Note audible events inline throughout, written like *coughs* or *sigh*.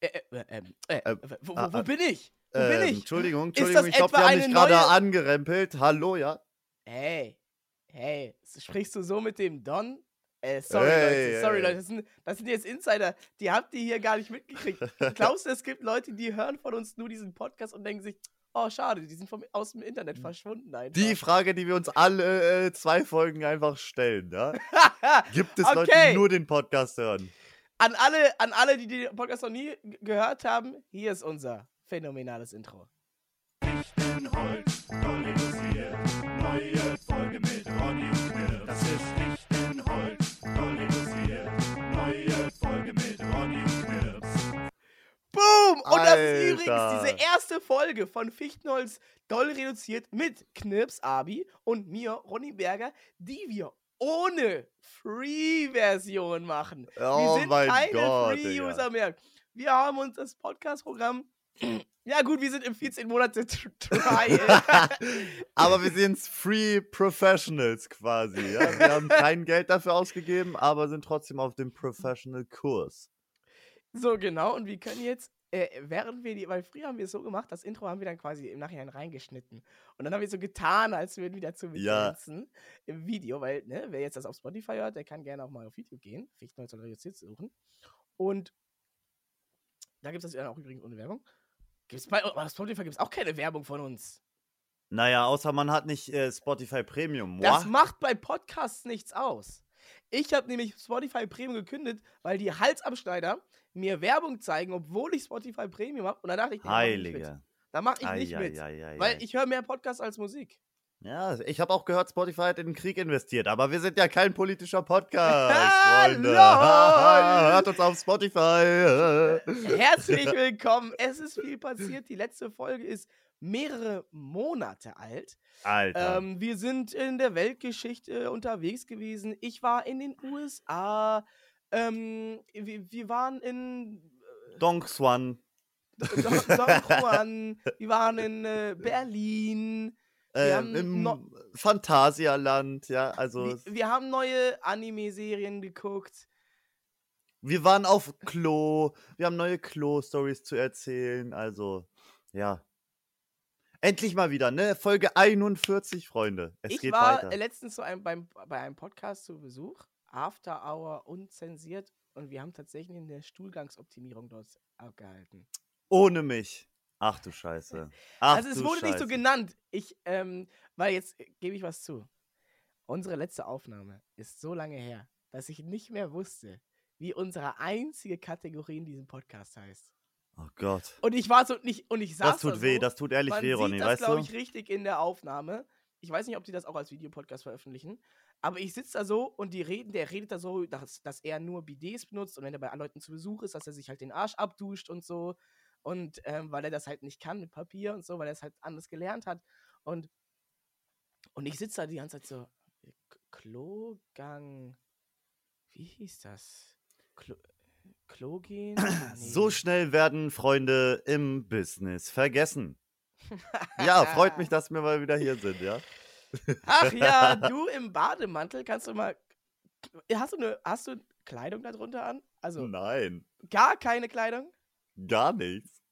Äh, äh, ähm, äh, Ähm, wo, wo, ah, wo ah, bin ich? Wo Ähm, bin ich? Entschuldigung, Entschuldigung, ich glaube, wir haben dich gerade neue- angerempelt. Hallo, ja? Hey, hey, sprichst du so mit dem Don? Äh, sorry, Hey, Leute, sorry, hey. Leute, das sind, das sind jetzt Insider, die habt ihr hier gar nicht mitgekriegt. *laughs* Glaubst du, es gibt Leute, die hören von uns nur diesen Podcast und denken sich, oh, schade, die sind vom, aus dem Internet verschwunden einfach. Die Frage, die wir uns alle äh, zwei Folgen einfach stellen, ja? *laughs* Gibt es Leute, Okay. die nur den Podcast hören? An, alle, an alle, die den Podcast noch nie gehört haben, hier ist unser phänomenales Intro. Fichtenholz, voll reduziert. Neue Folge mit Ronny und Knirps. Das ist Fichtenholz, voll reduziert. Neue Folge mit Ronny und Knirps. Boom! Und das ist übrigens Alter. diese erste Folge von Fichtenholz doll reduziert mit Knirps Abi und mir, Ronny Berger, die wir ohne Free-Version machen. Oh wir sind mein keine Gott, Free-User mehr. Wir haben uns das Podcast-Programm. *clears throat* Ja, gut, wir sind im 14 Monate Tr- Trial. *laughs* aber wir *laughs* sind Free Professionals quasi, ja? Wir haben kein Geld dafür ausgegeben, aber sind trotzdem auf dem Professional-Kurs. so, genau. Und wir können jetzt, äh, während wir die, weil früher haben wir es so gemacht, das Intro haben wir dann quasi im Nachhinein reingeschnitten. Und dann haben wir so getan, als würden wir dazu Ja. mittanzen im Video, weil, ne, wer jetzt das auf Spotify hört, der kann gerne auch mal auf YouTube gehen, Fichtenholz reduziert suchen. Und da gibt es das dann auch übrigens ohne Werbung. Gibt's bei oh, auf Spotify gibt es auch keine Werbung von uns. Naja, außer man hat nicht äh, Spotify Premium. Das macht bei Podcasts nichts aus. Ich habe nämlich Spotify Premium gekündigt, weil die Halsabschneider mir Werbung zeigen, obwohl ich Spotify Premium habe. Und dann dachte ich, da mach ich nicht mit. Da mache nicht mit. Eieieiei. Weil ich höre mehr Podcasts als Musik. Ja, ich habe auch gehört, Spotify hat in den Krieg investiert, aber wir sind ja kein politischer *laughs* Podcast, Freunde. *laughs* Hört uns auf Spotify. *laughs* Herzlich willkommen. Es ist viel passiert. Die letzte Folge ist mehrere Monate alt. Alter. Ähm, wir sind in der Weltgeschichte unterwegs gewesen. Ich war in den USA. Ähm, wir, wir waren in äh, Dong Swan. Don, Don *laughs* Juan. Wir waren in äh, Berlin. Ähm, Im no- Phantasialand, ja, also Wir, wir haben neue Anime-Serien geguckt. wir waren auf Klo, wir haben neue Klo-Stories zu erzählen, also ja. Endlich mal wieder, ne? Folge 41, Freunde. Es ich geht war weiter. letztens zu einem, beim, bei einem Podcast zu Besuch. After Hour unzensiert. Und wir haben tatsächlich eine Stuhlgangsoptimierung dort abgehalten. Ohne mich. Ach du Scheiße. Ach, also es wurde nicht so Scheiße. genannt. Ich, ähm, weil jetzt äh, gebe ich was zu. Unsere letzte Aufnahme ist so lange her, dass ich nicht mehr wusste, wie unsere einzige Kategorie in diesem Podcast heißt. Oh Gott. Und ich war so nicht und ich saß Das tut da weh, so, das tut ehrlich man weh, sieht Ronny, das, weißt glaube du? ich, richtig in der Aufnahme. Ich weiß nicht, ob die das auch als Videopodcast veröffentlichen. Aber ich sitze da so und die reden, der redet da so, dass, dass er nur Bidets benutzt und wenn er bei Leuten zu Besuch ist, dass er sich halt den Arsch abduscht und so. Und ähm, weil er das halt nicht kann mit Papier und so, weil er es halt anders gelernt hat. Und, und ich sitze da die ganze Zeit so, K- Klogang, wie hieß das? Klo, Klogen? *clears throat* So Nee. schnell werden Freunde im Business vergessen. *laughs* Ja, freut mich, dass wir mal wieder hier sind, ja? Ach ja, *laughs* du im Bademantel kannst du mal. Hast du, eine, hast du Kleidung darunter an? Also Nein, gar keine Kleidung? gar nichts.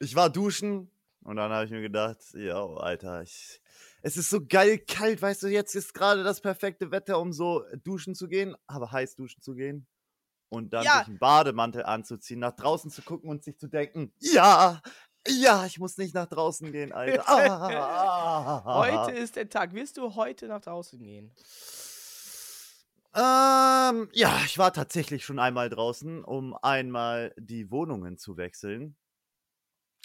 Ich war duschen und dann habe ich mir gedacht, ja, Alter, ich, es ist so geil kalt, weißt du, jetzt ist gerade das perfekte Wetter, um so duschen zu gehen, aber heiß duschen zu gehen. Und dann Ja. sich einen Bademantel anzuziehen, nach draußen zu gucken und sich zu denken, ja, ja, ich muss nicht nach draußen gehen, Alter. Ah, Heute ist der Tag. Wirst du heute nach draußen gehen? Ähm, ja, ich war tatsächlich schon einmal draußen, um einmal die Wohnungen zu wechseln.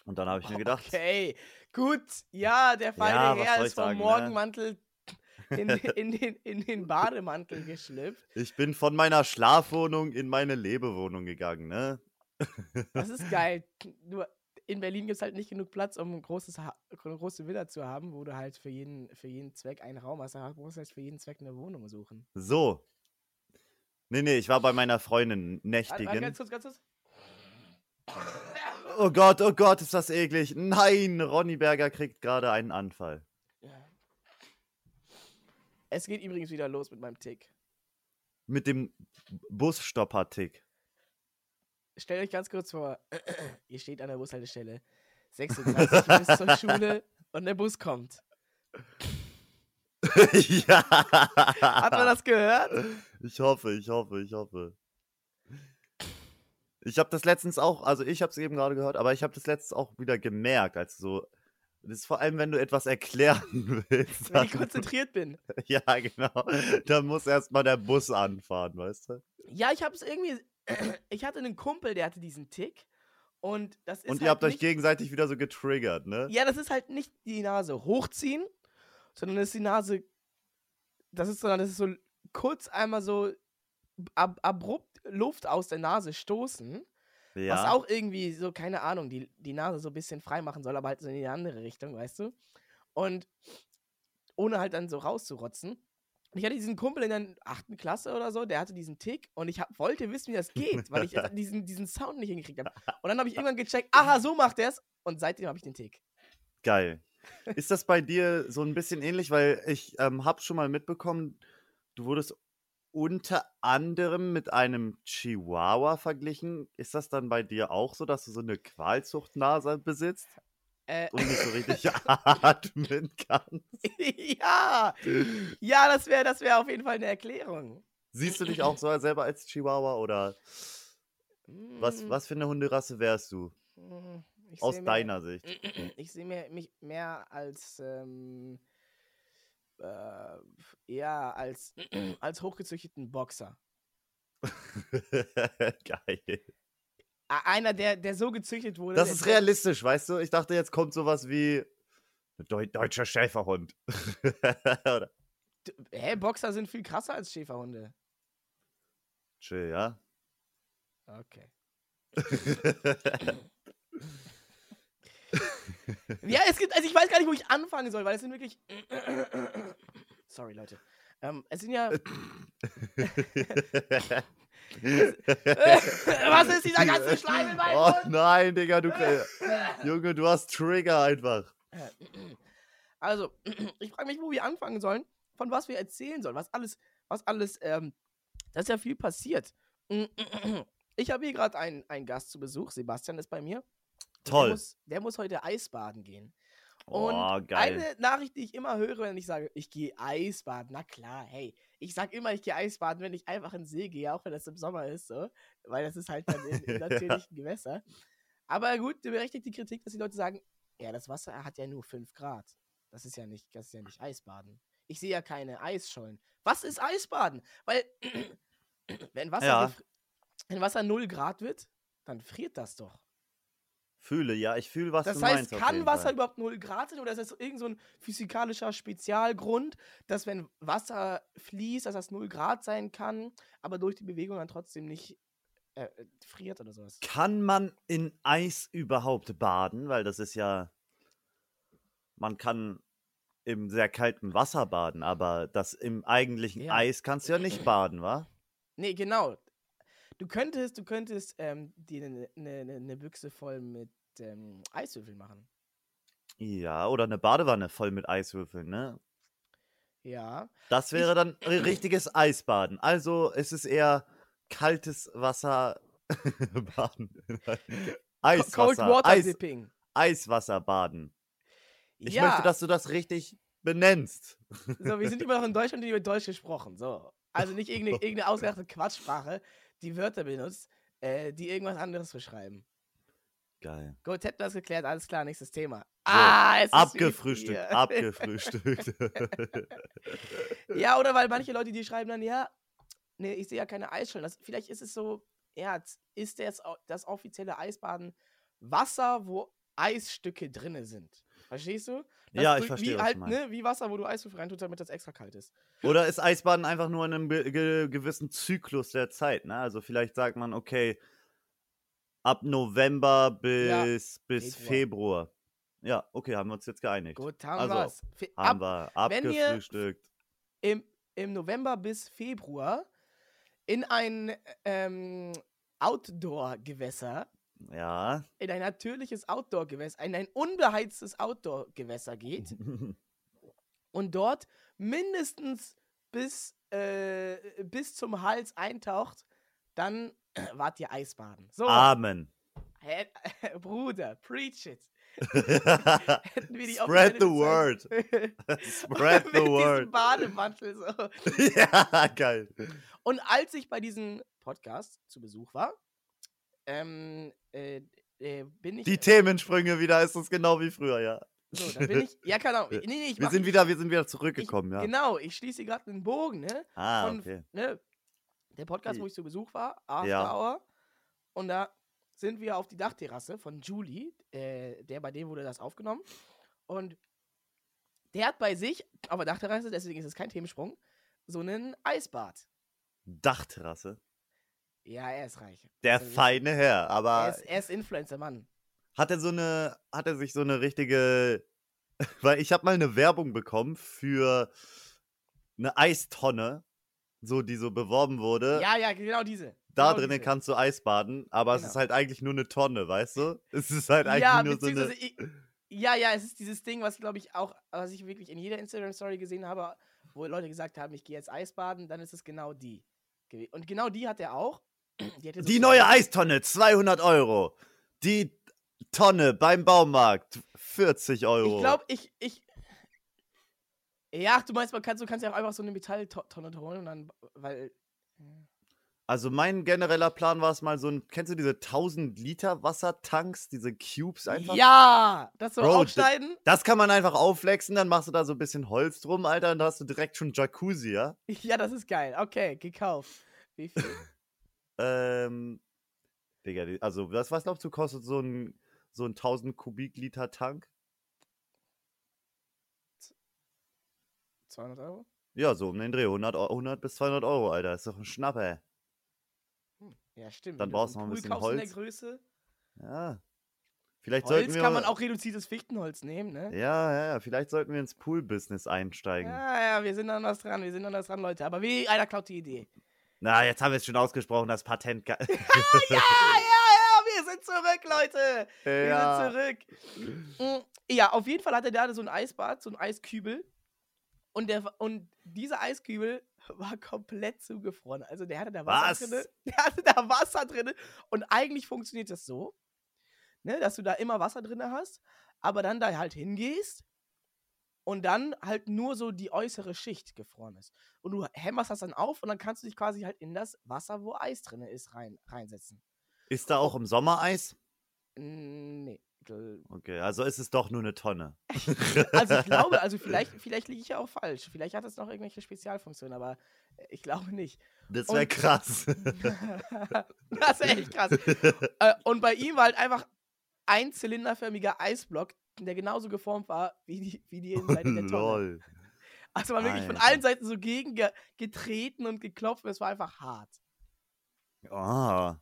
Und dann habe ich mir gedacht, Okay, gut. Ja, der feine Ja, Herr ist vom sagen, ne? Morgenmantel in, *laughs* in, den, in den Bademantel geschlüpft. ich bin von meiner Schlafwohnung in meine Lebewohnung gegangen, ne? Das ist geil. Nur in Berlin gibt es halt nicht genug Platz, um ein großes ha eine große Villa zu haben, wo du halt für jeden, für jeden Zweck einen Raum hast. Da musst du halt für jeden Zweck eine Wohnung suchen. So. Nee, nee, ich war bei meiner Freundin nächtigen. ganz kurz, ganz kurz. Oh Gott, oh Gott, ist das eklig. Nein, Ronny Berger kriegt gerade einen Anfall. Ja. Es geht übrigens wieder los mit meinem Tick. Mit dem Busstopper-Tick. Stellt euch ganz kurz vor, *clears throat* ihr steht an der Bushaltestelle, 36 bis zur *laughs* Schule und der Bus kommt. *laughs* ja. Hat man das gehört? Ich hoffe, ich hoffe, ich hoffe. Ich habe das letztens auch, also ich habe es eben gerade gehört, aber ich habe das letztens auch wieder gemerkt, als so. Das ist vor allem, wenn du etwas erklären *laughs* willst. Wenn ich konzentriert bin. ja, genau. Dann muss erstmal der Bus anfahren, weißt du? Ja, ich habe es irgendwie. Ich hatte einen Kumpel, der hatte diesen Tick. Und das ist Und ihr halt habt euch gegenseitig wieder so getriggert, ne? Ja, das ist halt nicht die Nase hochziehen, sondern das ist die Nase. Das ist, sondern das ist so kurz einmal so ab, abrupt Luft aus der Nase stoßen. Ja. Was auch irgendwie so, keine Ahnung, die, die Nase so ein bisschen frei machen soll, aber halt so in die andere Richtung, weißt du? Und ohne halt dann so rauszurotzen. Ich hatte diesen Kumpel in der achten Klasse oder so, der hatte diesen Tick und ich hab, wollte wissen, wie das geht, weil ich *laughs* diesen, diesen Sound nicht hingekriegt habe. Und dann habe ich irgendwann gecheckt, aha, so macht er es. Und seitdem habe ich den Tick. Geil. *laughs* Ist das bei dir so ein bisschen ähnlich? Weil ich ähm, habe schon mal mitbekommen, du wurdest unter anderem mit einem Chihuahua verglichen. Ist das dann bei dir auch so, dass du so eine Qualzuchtnase besitzt Äh, und nicht so richtig *laughs* atmen kannst? ja, ja, das wäre das wär auf jeden Fall eine Erklärung. Siehst du dich auch so selber als Chihuahua oder was, Mm, was für eine Hunderasse wärst du? mm, ich Aus mir- deiner Sicht. *clears throat* Ich sehe mich mehr als ähm, äh, eher als, *clears throat* als hochgezüchteten Boxer. *laughs* Geil. Einer, der, der so gezüchtet wurde. Das ist realistisch, weißt du? Ich dachte, jetzt kommt sowas wie deutscher Schäferhund. *laughs* Oder? Hä, Boxer sind viel krasser als Schäferhunde. Chill, ja? Okay. *laughs* Ja, es gibt, also ich weiß gar nicht, wo ich anfangen soll, weil es sind wirklich. *coughs* Sorry, Leute. Ähm, es sind ja. *laughs* Was ist dieser ganze Schleim in meinem Oh Mund? nein, Digga, du. Junge, du hast Trigger einfach. Also, *clears throat* ich frage mich, wo wir anfangen sollen, von was wir erzählen sollen, was alles, was alles, ähm, da ist ja viel passiert. *clears throat* Ich habe hier gerade einen, einen Gast zu Besuch, Sebastian ist bei mir. Und Der Toll. muss, der muss heute Eisbaden gehen. Und Oh, geil. eine Nachricht, die ich immer höre, wenn ich sage, ich gehe Eisbaden, na klar, hey, ich sag immer, ich gehe Eisbaden, wenn ich einfach in den See gehe, auch wenn das im Sommer ist, so, weil das ist halt dann im, im *laughs* natürlichen Gewässer. Aber gut, berechtigt die Kritik, dass die Leute sagen, ja, das Wasser hat ja nur 5 Grad. Das ist ja nicht, das ist ja nicht Eisbaden. Ich sehe ja keine Eisschollen. Was ist Eisbaden? Weil, *clears throat* wenn Wasser, Ja. wenn Wasser 0 Grad wird, dann friert das doch. Fühle, ja, ich fühle, was Das du heißt, meinst. auf kann jeden Wasser Fall. überhaupt 0 Grad sein oder ist das so irgend so ein physikalischer Spezialgrund, dass wenn Wasser fließt, dass das 0 Grad sein kann, aber durch die Bewegung dann trotzdem nicht äh, friert oder sowas? Kann man in Eis überhaupt baden? Weil das ist ja. Man kann im sehr kalten Wasser baden, aber das im eigentlichen Ja. Eis kannst du ja nicht baden, wa? Nee, genau. Du könntest, du könntest ähm, dir eine ne, ne, ne Büchse voll mit ähm, Eiswürfeln machen. Ja, oder eine Badewanne voll mit Eiswürfeln, ne? Ja. Das wäre dann ein *clears throat* richtiges Eisbaden. Also es ist eher kaltes Wasser *laughs* baden. *laughs* Eiswasser. Cold Water Eis, Dipping. Eiswasser baden. Ich ja. möchte, dass du das richtig benennst. So, wir sind immer noch in *laughs* Deutschland, die wird Deutsch gesprochen. So. Also nicht irgendeine, irgendeine ausgedachte Quatschsprache, die Wörter benutzt, äh, die irgendwas anderes beschreiben. Geil. Gut, hätten wir das geklärt, alles klar, nächstes Thema. ah, es ist Abgefrühstückt, wie- abgefrühstückt. *laughs* ja, oder weil manche Leute, die schreiben dann, ja, nee, ich sehe ja keine Eisschollen. Das, vielleicht ist es so, ja, ist jetzt au- das offizielle Eisbaden Wasser, wo Eisstücke drinne sind. Verstehst du? Das Ja, ich verstehe, Wie, halt, ne, wie Wasser, wo du Eiswürfel reintust, damit das extra kalt ist. Oder ist Eisbaden einfach nur in einem ge ge gewissen Zyklus der Zeit? Ne? Also vielleicht sagt man, okay, ab November bis, bis Februar. Februar. Ja, okay, haben wir uns jetzt geeinigt. Gut, haben Also, wir's. Fe- Haben ab, wir wenn ihr- abgefrühstückt. im, im November bis Februar in ein ähm, Outdoor-Gewässer, Ja. in ein natürliches Outdoor-Gewässer, in ein unbeheiztes Outdoor-Gewässer geht *laughs* und dort mindestens bis, äh, bis zum Hals eintaucht, dann *clears throat* wart ihr Eisbaden. So, Amen. hä- *laughs* Bruder, preach it. *laughs* Hätten wir die Spread the word. Spread Mit the word. Bademantel so. ja, geil. Und als ich bei diesem Podcast zu Besuch war, ähm, äh, äh, bin ich. Die Themensprünge wieder ist es genau wie früher, ja. so, dann bin ich. Ja, keine Ahnung. *laughs* Nee, nee, ich Wir sind wieder, wir sind wieder ich, zurückgekommen, ja. Genau, ich schließe gerade einen Bogen, ne? Ah, von- okay. ne? Der Podcast, wo ich zu Besuch war, After Ja. Hour. Und da sind wir auf die Dachterrasse von Julie, äh, der bei dem wurde das aufgenommen. Und der hat bei sich auf der Dachterrasse, deswegen ist es kein Themensprung, so einen Eisbad. Dachterrasse. Ja, er ist reich. Der Also, feine Herr, Er aber ist, er ist Influencer, Mann. hat er so eine, hat er sich so eine richtige, *laughs* weil ich habe mal eine Werbung bekommen für eine Eistonne, so die so beworben wurde. Ja, ja, genau diese. Da genau drinnen kannst du Eis baden, aber es Genau. ist halt eigentlich nur eine Tonne, weißt du? Es ist halt eigentlich ja, nur so eine. ich, ja, ja, es ist dieses Ding, was glaube ich auch, was ich wirklich in jeder Instagram-Story gesehen habe, wo Leute gesagt haben, ich gehe jetzt Eisbaden, dann ist es genau die. Und genau die hat er auch. Die, Die neue Eistonne, 200 Euro. Die Tonne beim Baumarkt, 40 Euro. Ich glaube, ich, ich. Ja, du meinst, man kann, du kannst ja auch einfach so eine Metalltonne holen und dann, weil. Also mein genereller Plan war es mal so ein, kennst du diese 1000 Liter Wassertanks, diese Cubes einfach? Ja! Das so Bro, aufschneiden? Das kann man einfach aufflexen, dann machst du da so ein bisschen Holz drum, Alter, und da hast du direkt schon Jacuzzi, ja? *laughs* Ja, das ist geil. Okay, gekauft. Wie viel? Ähm, Digga, also was, was glaubst du, kostet so ein, so ein 1000 Kubikliter Tank? 200 Euro? Ja, so um den Dreh, 100, Eu- 100 bis 200 Euro, Alter, ist doch ein Schnapper. Hm, Ja, stimmt. Dann brauchst du noch ein bisschen kaufst in Holz. der Größe. Ja. Vielleicht sollten Holz wir. kann man auch reduziertes Fichtenholz nehmen, ne? Ja, ja, ja, vielleicht sollten wir ins Pool-Business einsteigen. Ja, ja, wir sind an was dran, wir sind an was dran, Leute. Aber wie, einer klaut die Idee. Na, jetzt haben wir es schon ausgesprochen, das Patent. *laughs* *laughs* Ja, ja, ja, wir sind zurück, Leute. Wir ja. sind zurück. Mm, Ja, auf jeden Fall hatte der so ein Eisbad, so ein Eiskübel. Und, der, und dieser Eiskübel war komplett zugefroren. Also der hatte da Wasser Was? drin. *laughs* Der hatte da Wasser drin. Und eigentlich funktioniert das so, ne, dass du da immer Wasser drin hast, aber dann da halt hingehst und dann halt nur so die äußere Schicht gefroren ist. Und du hämmerst das dann auf und dann kannst du dich quasi halt in das Wasser, wo Eis drin ist, rein, reinsetzen. Ist da auch im Sommer Eis? Nee. Okay, also ist es doch nur eine Tonne. *laughs* Also ich glaube, also *laughs* vielleicht, vielleicht liege ich ja auch falsch. Vielleicht hat es noch irgendwelche Spezialfunktionen, aber ich glaube nicht. Das wäre krass. *laughs* das ist echt krass. Äh, und bei ihm war halt einfach ein zylinderförmiger Eisblock, der genauso geformt war wie die, wie die *laughs* Innenseite der Tonne. Also man wirklich von allen Seiten so gegen ge getreten und geklopft. und Es war einfach hart. Ah.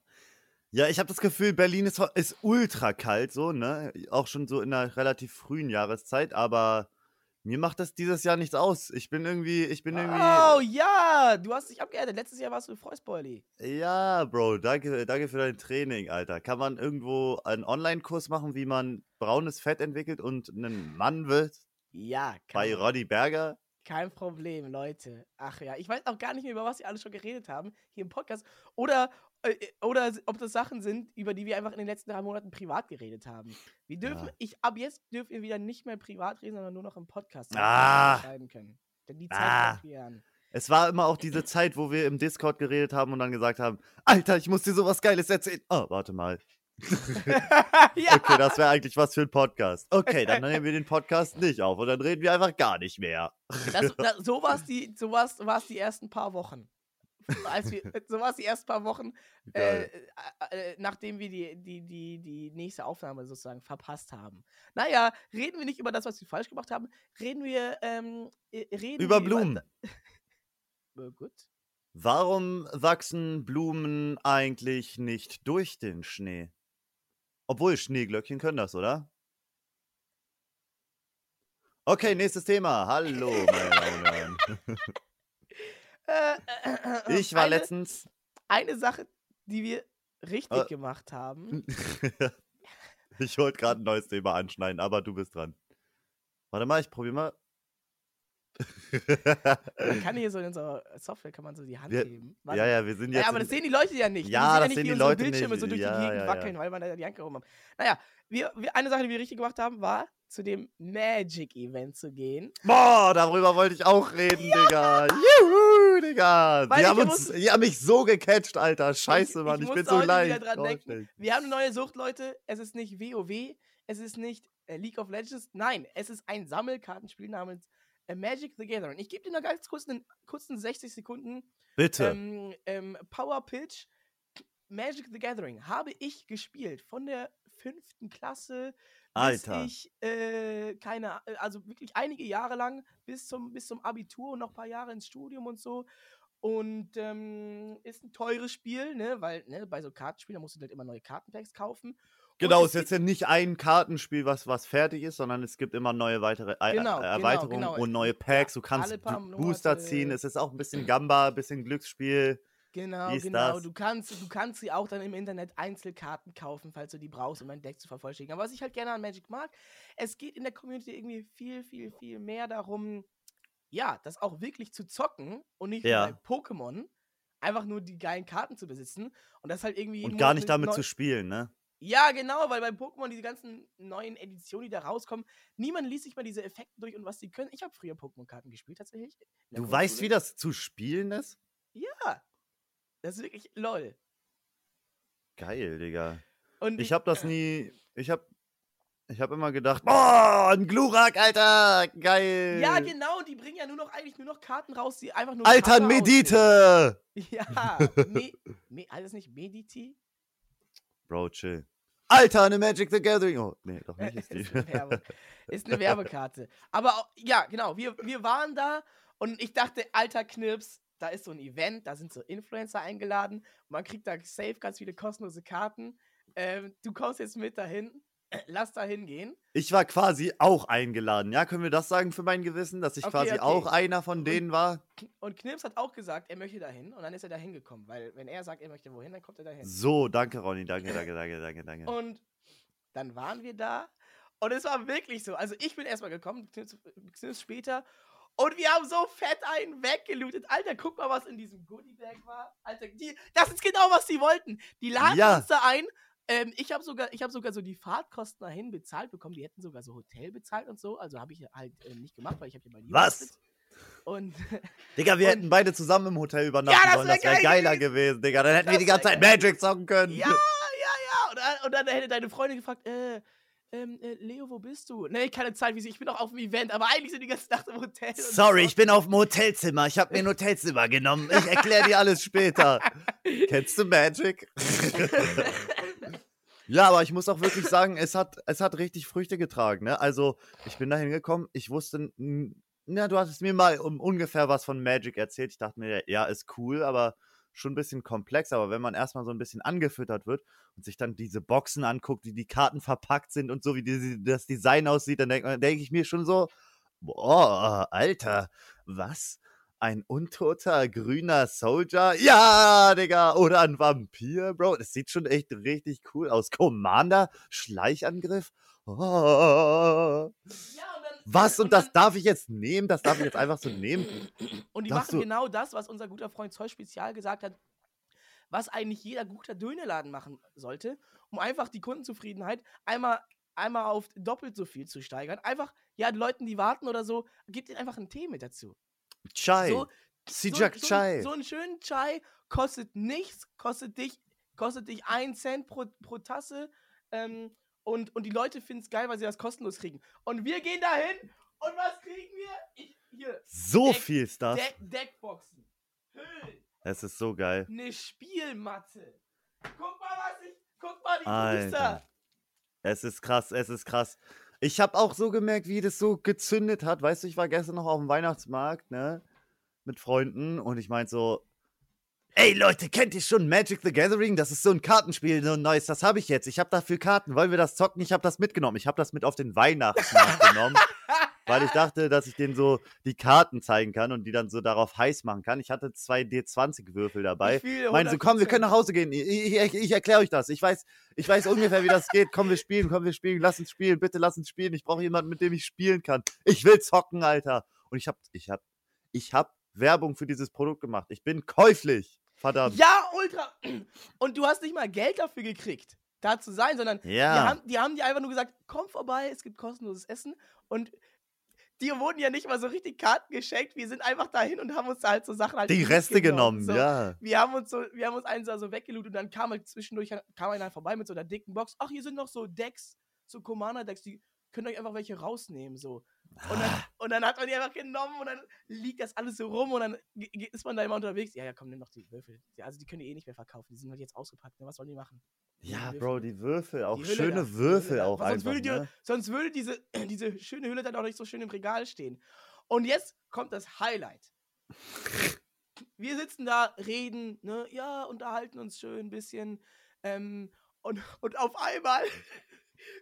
Ja, ich habe das Gefühl, Berlin ist, ist ultra kalt, so, ne? Auch schon so in einer relativ frühen Jahreszeit, aber mir macht das dieses Jahr nichts aus. Ich bin irgendwie, ich bin irgendwie. Oh ja, du hast dich abgeerdet. Letztes Jahr warst du Freusbeuli. Ja, Bro, danke, danke für dein Training, Alter. Kann man irgendwo einen Online-Kurs machen, wie man braunes Fett entwickelt und ein Mann wird? Ja, Bei Roddy Berger? kein Problem, Leute. Ach ja, ich weiß auch gar nicht mehr, über was wir alles schon geredet haben hier im Podcast. Oder, äh, oder s- ob das Sachen sind, über die wir einfach in den letzten drei Monaten privat geredet haben. Wir dürfen, Ja. ich, ab jetzt dürfen wir wieder nicht mehr privat reden, sondern nur noch im Podcast Ah. schreiben können. Denn die Zeit Ah. wir an. Es war immer auch diese *clears throat* Zeit, wo wir im Discord geredet haben und dann gesagt haben, Alter, ich muss dir sowas Geiles erzählen. Oh, warte mal. *laughs* ja, Okay, das wäre eigentlich was für ein Podcast. Okay, dann nehmen wir den Podcast nicht auf und dann reden wir einfach gar nicht mehr. das, *laughs* das, so war es die, so war's, war's die ersten paar Wochen. Als wir, *laughs* so war es die ersten paar Wochen, äh, äh, äh, nachdem wir die, die, die, die nächste Aufnahme sozusagen verpasst haben. Naja, reden wir nicht über das, was wir falsch gemacht haben, reden wir, ähm, äh, reden Über wir Blumen. Äh, gut. Warum wachsen Blumen eigentlich nicht durch den Schnee? Obwohl, Schneeglöckchen können das, oder? Okay, nächstes Thema. Hallo, meine Damen und Herren. Äh, äh, äh, Ich war eine, letztens. Eine Sache, die wir richtig gemacht haben. *laughs* ich wollte gerade ein neues Thema anschneiden, aber du bist dran. Warte mal, ich probiere mal. Man kann *laughs* hier so in unserer Software kann man so die Hand Wir- heben. ja, Warte. ja, wir sind jetzt. Ja, aber das sehen die Leute ja nicht. Ja, die das sehen sehen ja die nicht, wie unsere Leute Bildschirme nicht. so durch Ja, die Gegend ja, ja. wackeln, weil man da die Hand gehoben hat. Naja, wir, wir, eine Sache, die wir richtig gemacht haben, war zu dem Magic-Event zu gehen. boah, darüber wollte ich auch reden, Digga. Juhu, Digga. Weil Die ich haben, ja uns, muss- die haben mich so gecatcht, Alter. Scheiße, ich Mann. Ich, bin musste so leicht. draufstellen. Wir haben eine neue Sucht, Leute. Es ist nicht WoW, es ist nicht äh, League of Legends. Nein, es ist ein Sammelkartenspiel namens äh, Magic the Gathering. Ich gebe dir noch ganz kurz einen kurzen 60 Sekunden Bitte. ähm, ähm, Power Pitch. Magic the Gathering habe ich gespielt von der fünften Klasse Alter. bis ich äh, keine, äh, also wirklich einige Jahre lang bis zum bis zum Abitur und noch ein paar Jahre ins Studium und so. Und ähm, ist ein teures Spiel, ne? Weil ne, bei so Kartenspielen musst du halt immer neue Kartenpacks kaufen. Genau, es ist jetzt ja nicht ein Kartenspiel, was, was fertig ist, sondern es gibt immer neue weitere äh, Genau, äh, genau, Erweiterungen genau. und neue Packs. Du kannst paar Booster ziehen. Es ist auch ein bisschen Gamba, ein bisschen Glücksspiel. Genau, genau. das. Du kannst, du kannst sie auch dann im Internet Einzelkarten kaufen, falls du die brauchst, um dein Deck zu vervollständigen. Aber was ich halt gerne an Magic mag, es geht in der Community irgendwie viel, viel, viel mehr darum, ja, das auch wirklich zu zocken und nicht Ja. bei Pokémon einfach nur die geilen Karten zu besitzen und das halt irgendwie Und gar nicht damit zu spielen, ne? Ja, genau, weil bei Pokémon diese ganzen neuen Editionen, die da rauskommen, niemand liest sich mal diese Effekte durch und was die können. Ich habe früher Pokémon-Karten gespielt, tatsächlich. Du weißt, wie das zu spielen ist? Ja. Das ist wirklich lol. Geil, Digga. Und Ich hab das *clears throat* nie. Ich hab. Ich hab immer gedacht, boah, ein Glurak, Alter, geil. Ja, genau, die bringen ja nur noch eigentlich nur noch Karten raus, die einfach nur. Alter, aussehen. Medite! *laughs* Ja, *laughs* me, me, das nicht Mediti? Bro, chill. Alter, eine Magic the Gathering. Oh, nee, doch nicht. Ist *laughs* ist, eine *laughs* ist eine Werbekarte. Aber auch- ja, genau, wir, wir waren da und ich dachte, alter Knips, da ist so ein Event, da sind so Influencer eingeladen, man kriegt da safe ganz viele kostenlose Karten. Ähm, du kommst jetzt mit dahin, lass da hingehen. Ich war quasi auch eingeladen. Ja, können wir das sagen für mein Gewissen, dass ich Okay, quasi okay. auch einer von denen war? Und Knips hat auch gesagt, er möchte dahin und dann ist er da hingekommen, weil wenn er sagt, er möchte wohin, dann kommt er dahin. So, danke, Ronny. Danke, danke, danke, danke, danke. Und dann waren wir da. Und es war wirklich so. Also ich bin erstmal gekommen, Knips Knips später. Und wir haben so fett einen weggelootet. Alter, guck mal, was in diesem Goodiebag war. Alter, die, das ist genau, was sie wollten. Die laden Ja. uns da ein. Ähm, ich habe sogar, ich hab sogar so die Fahrtkosten dahin bezahlt bekommen. Die hätten sogar so Hotel bezahlt und so. Also habe ich halt äh, nicht gemacht, weil ich habe hier bei Was? Und *laughs* Digga, wir und- hätten beide zusammen im Hotel übernachten Ja, das sollen. wär Das wäre geil geiler gewesen. gewesen, Digga. Dann hätten wir die ganze Zeit geil. Magic zocken können. Ja, ja, ja. Und dann, und dann hätte deine Freundin gefragt, äh, ähm, äh, Leo, wo bist du? Nee, keine Zeit, wie sie, ich bin auch auf dem Event, aber eigentlich sind die ganze Nacht im Hotel. Sorry, so. ich bin auf dem Hotelzimmer. Ich habe mir ein Hotelzimmer genommen. Ich erkläre dir alles später. *laughs* Kennst du Magic? *laughs* ja, aber ich muss auch wirklich sagen, es hat, es hat richtig Früchte getragen. Ne? Also, ich bin da hingekommen, ich wusste, na, du hattest mir mal um, ungefähr was von Magic erzählt. Ich dachte mir, ja, ist cool, aber schon ein bisschen komplex. Aber wenn man erstmal so ein bisschen angefüttert wird und sich dann diese Boxen anguckt, wie die Karten verpackt sind und so, wie die, das Design aussieht, dann denke denk ich mir schon so, boah, Alter, was? Ein untoter grüner Soldier? Ja, Digga. Oder ein Vampir, Bro. Das sieht schon echt richtig cool aus. Commander, Schleichangriff. Oh. Ja, und dann, Was? Und dann, das darf ich jetzt nehmen? Das darf ich jetzt einfach so nehmen? Und die darfst machen du- genau das, was unser guter Freund Zoll Spezial gesagt hat, was eigentlich jeder guter Dönerladen machen sollte, um einfach die Kundenzufriedenheit einmal, einmal auf doppelt so viel zu steigern. Einfach, ja, Leuten, die warten oder so, gibt ihnen einfach einen Tee mit dazu. Chai. So, Sijak so, Chai. So, so einen schönen Chai kostet nichts, kostet dich, kostet dich einen Cent pro, pro Tasse. Ähm, und, und die Leute finden es geil, weil sie das kostenlos kriegen. Und wir gehen dahin und was kriegen wir? Ich, hier, so Deck- viel Stuff. Deck, Deckboxen, Hüllen, Es ist so geil. eine Spielmatte. Guck mal, was ich. Guck mal, die Alter. Booster. Es ist krass, es ist krass. Ich habe auch so gemerkt, wie das so gezündet hat. Weißt du, ich war gestern noch auf dem Weihnachtsmarkt, ne? Mit Freunden und ich meinte so, ey Leute, kennt ihr schon Magic the Gathering? Das ist so ein Kartenspiel, so ein neues, das habe ich jetzt. Ich habe dafür Karten. Wollen wir das zocken? Ich habe das mitgenommen. Ich habe das mit auf den Weihnachtsmarkt *laughs* genommen, weil ich dachte, dass ich denen so die Karten zeigen kann und die dann so darauf heiß machen kann. Ich hatte zwei D20-Würfel dabei. Meinen so, komm, wir 100%. können nach Hause gehen. Ich, ich, ich erkläre euch das. Ich weiß, ich weiß ungefähr, wie das geht. Komm, wir spielen, komm, wir spielen. Lass uns spielen. Bitte lass uns spielen. Ich brauche jemanden, mit dem ich spielen kann. Ich will zocken, Alter. Und ich habe ich hab, ich hab Werbung für dieses Produkt gemacht. Ich bin käuflich. Verdammt. Ja, ultra. Und du hast nicht mal Geld dafür gekriegt, da zu sein, sondern die, Ja. haben, die haben dir einfach nur gesagt, komm vorbei, es gibt kostenloses Essen. Und dir wurden ja nicht mal so richtig Karten geschenkt. Wir sind einfach dahin und haben uns da halt so Sachen halt Die Reste genommen, so. ja. Wir haben uns so, wir haben uns einen so weggelootet und dann kam halt zwischendurch kam einer vorbei mit so einer dicken Box. Ach, hier sind noch so Decks, so Commander-Decks, die könnt ihr euch einfach welche rausnehmen. So. Und dann, Ah. und dann hat man die einfach genommen und dann liegt das alles so rum und dann ist man da immer unterwegs. Ja, ja, komm, nimm doch die Würfel. Ja, also die können die eh nicht mehr verkaufen. Die sind halt jetzt ausgepackt. Ne? Was sollen die machen? Ja, Würfel. Bro, die Würfel, auch Die schöne da, die Würfel auch sonst einfach. Würde die, Ne? Sonst würde diese, *clears throat* diese schöne Hülle dann auch nicht so schön im Regal stehen. Und jetzt kommt das Highlight. Wir sitzen da, reden, ne, ja, unterhalten uns schön ein bisschen. Ähm, und, und auf einmal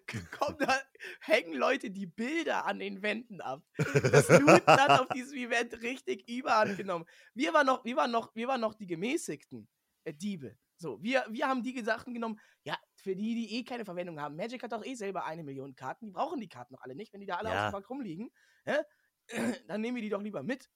*laughs* kommen da, hängen Leute die Bilder an den Wänden ab. Das Looten hat auf diesem Event richtig überhand genommen. Wir waren noch, wir waren noch, wir waren noch die gemäßigten äh, Diebe. So, wir, wir haben die Sachen genommen, ja, für die, die eh keine Verwendung haben. Magic hat doch eh selber eine Million Karten. Die brauchen die Karten doch alle nicht, wenn die da alle Ja. ausgepackt rumliegen. Hä? *clears throat* Dann nehmen wir die doch lieber mit.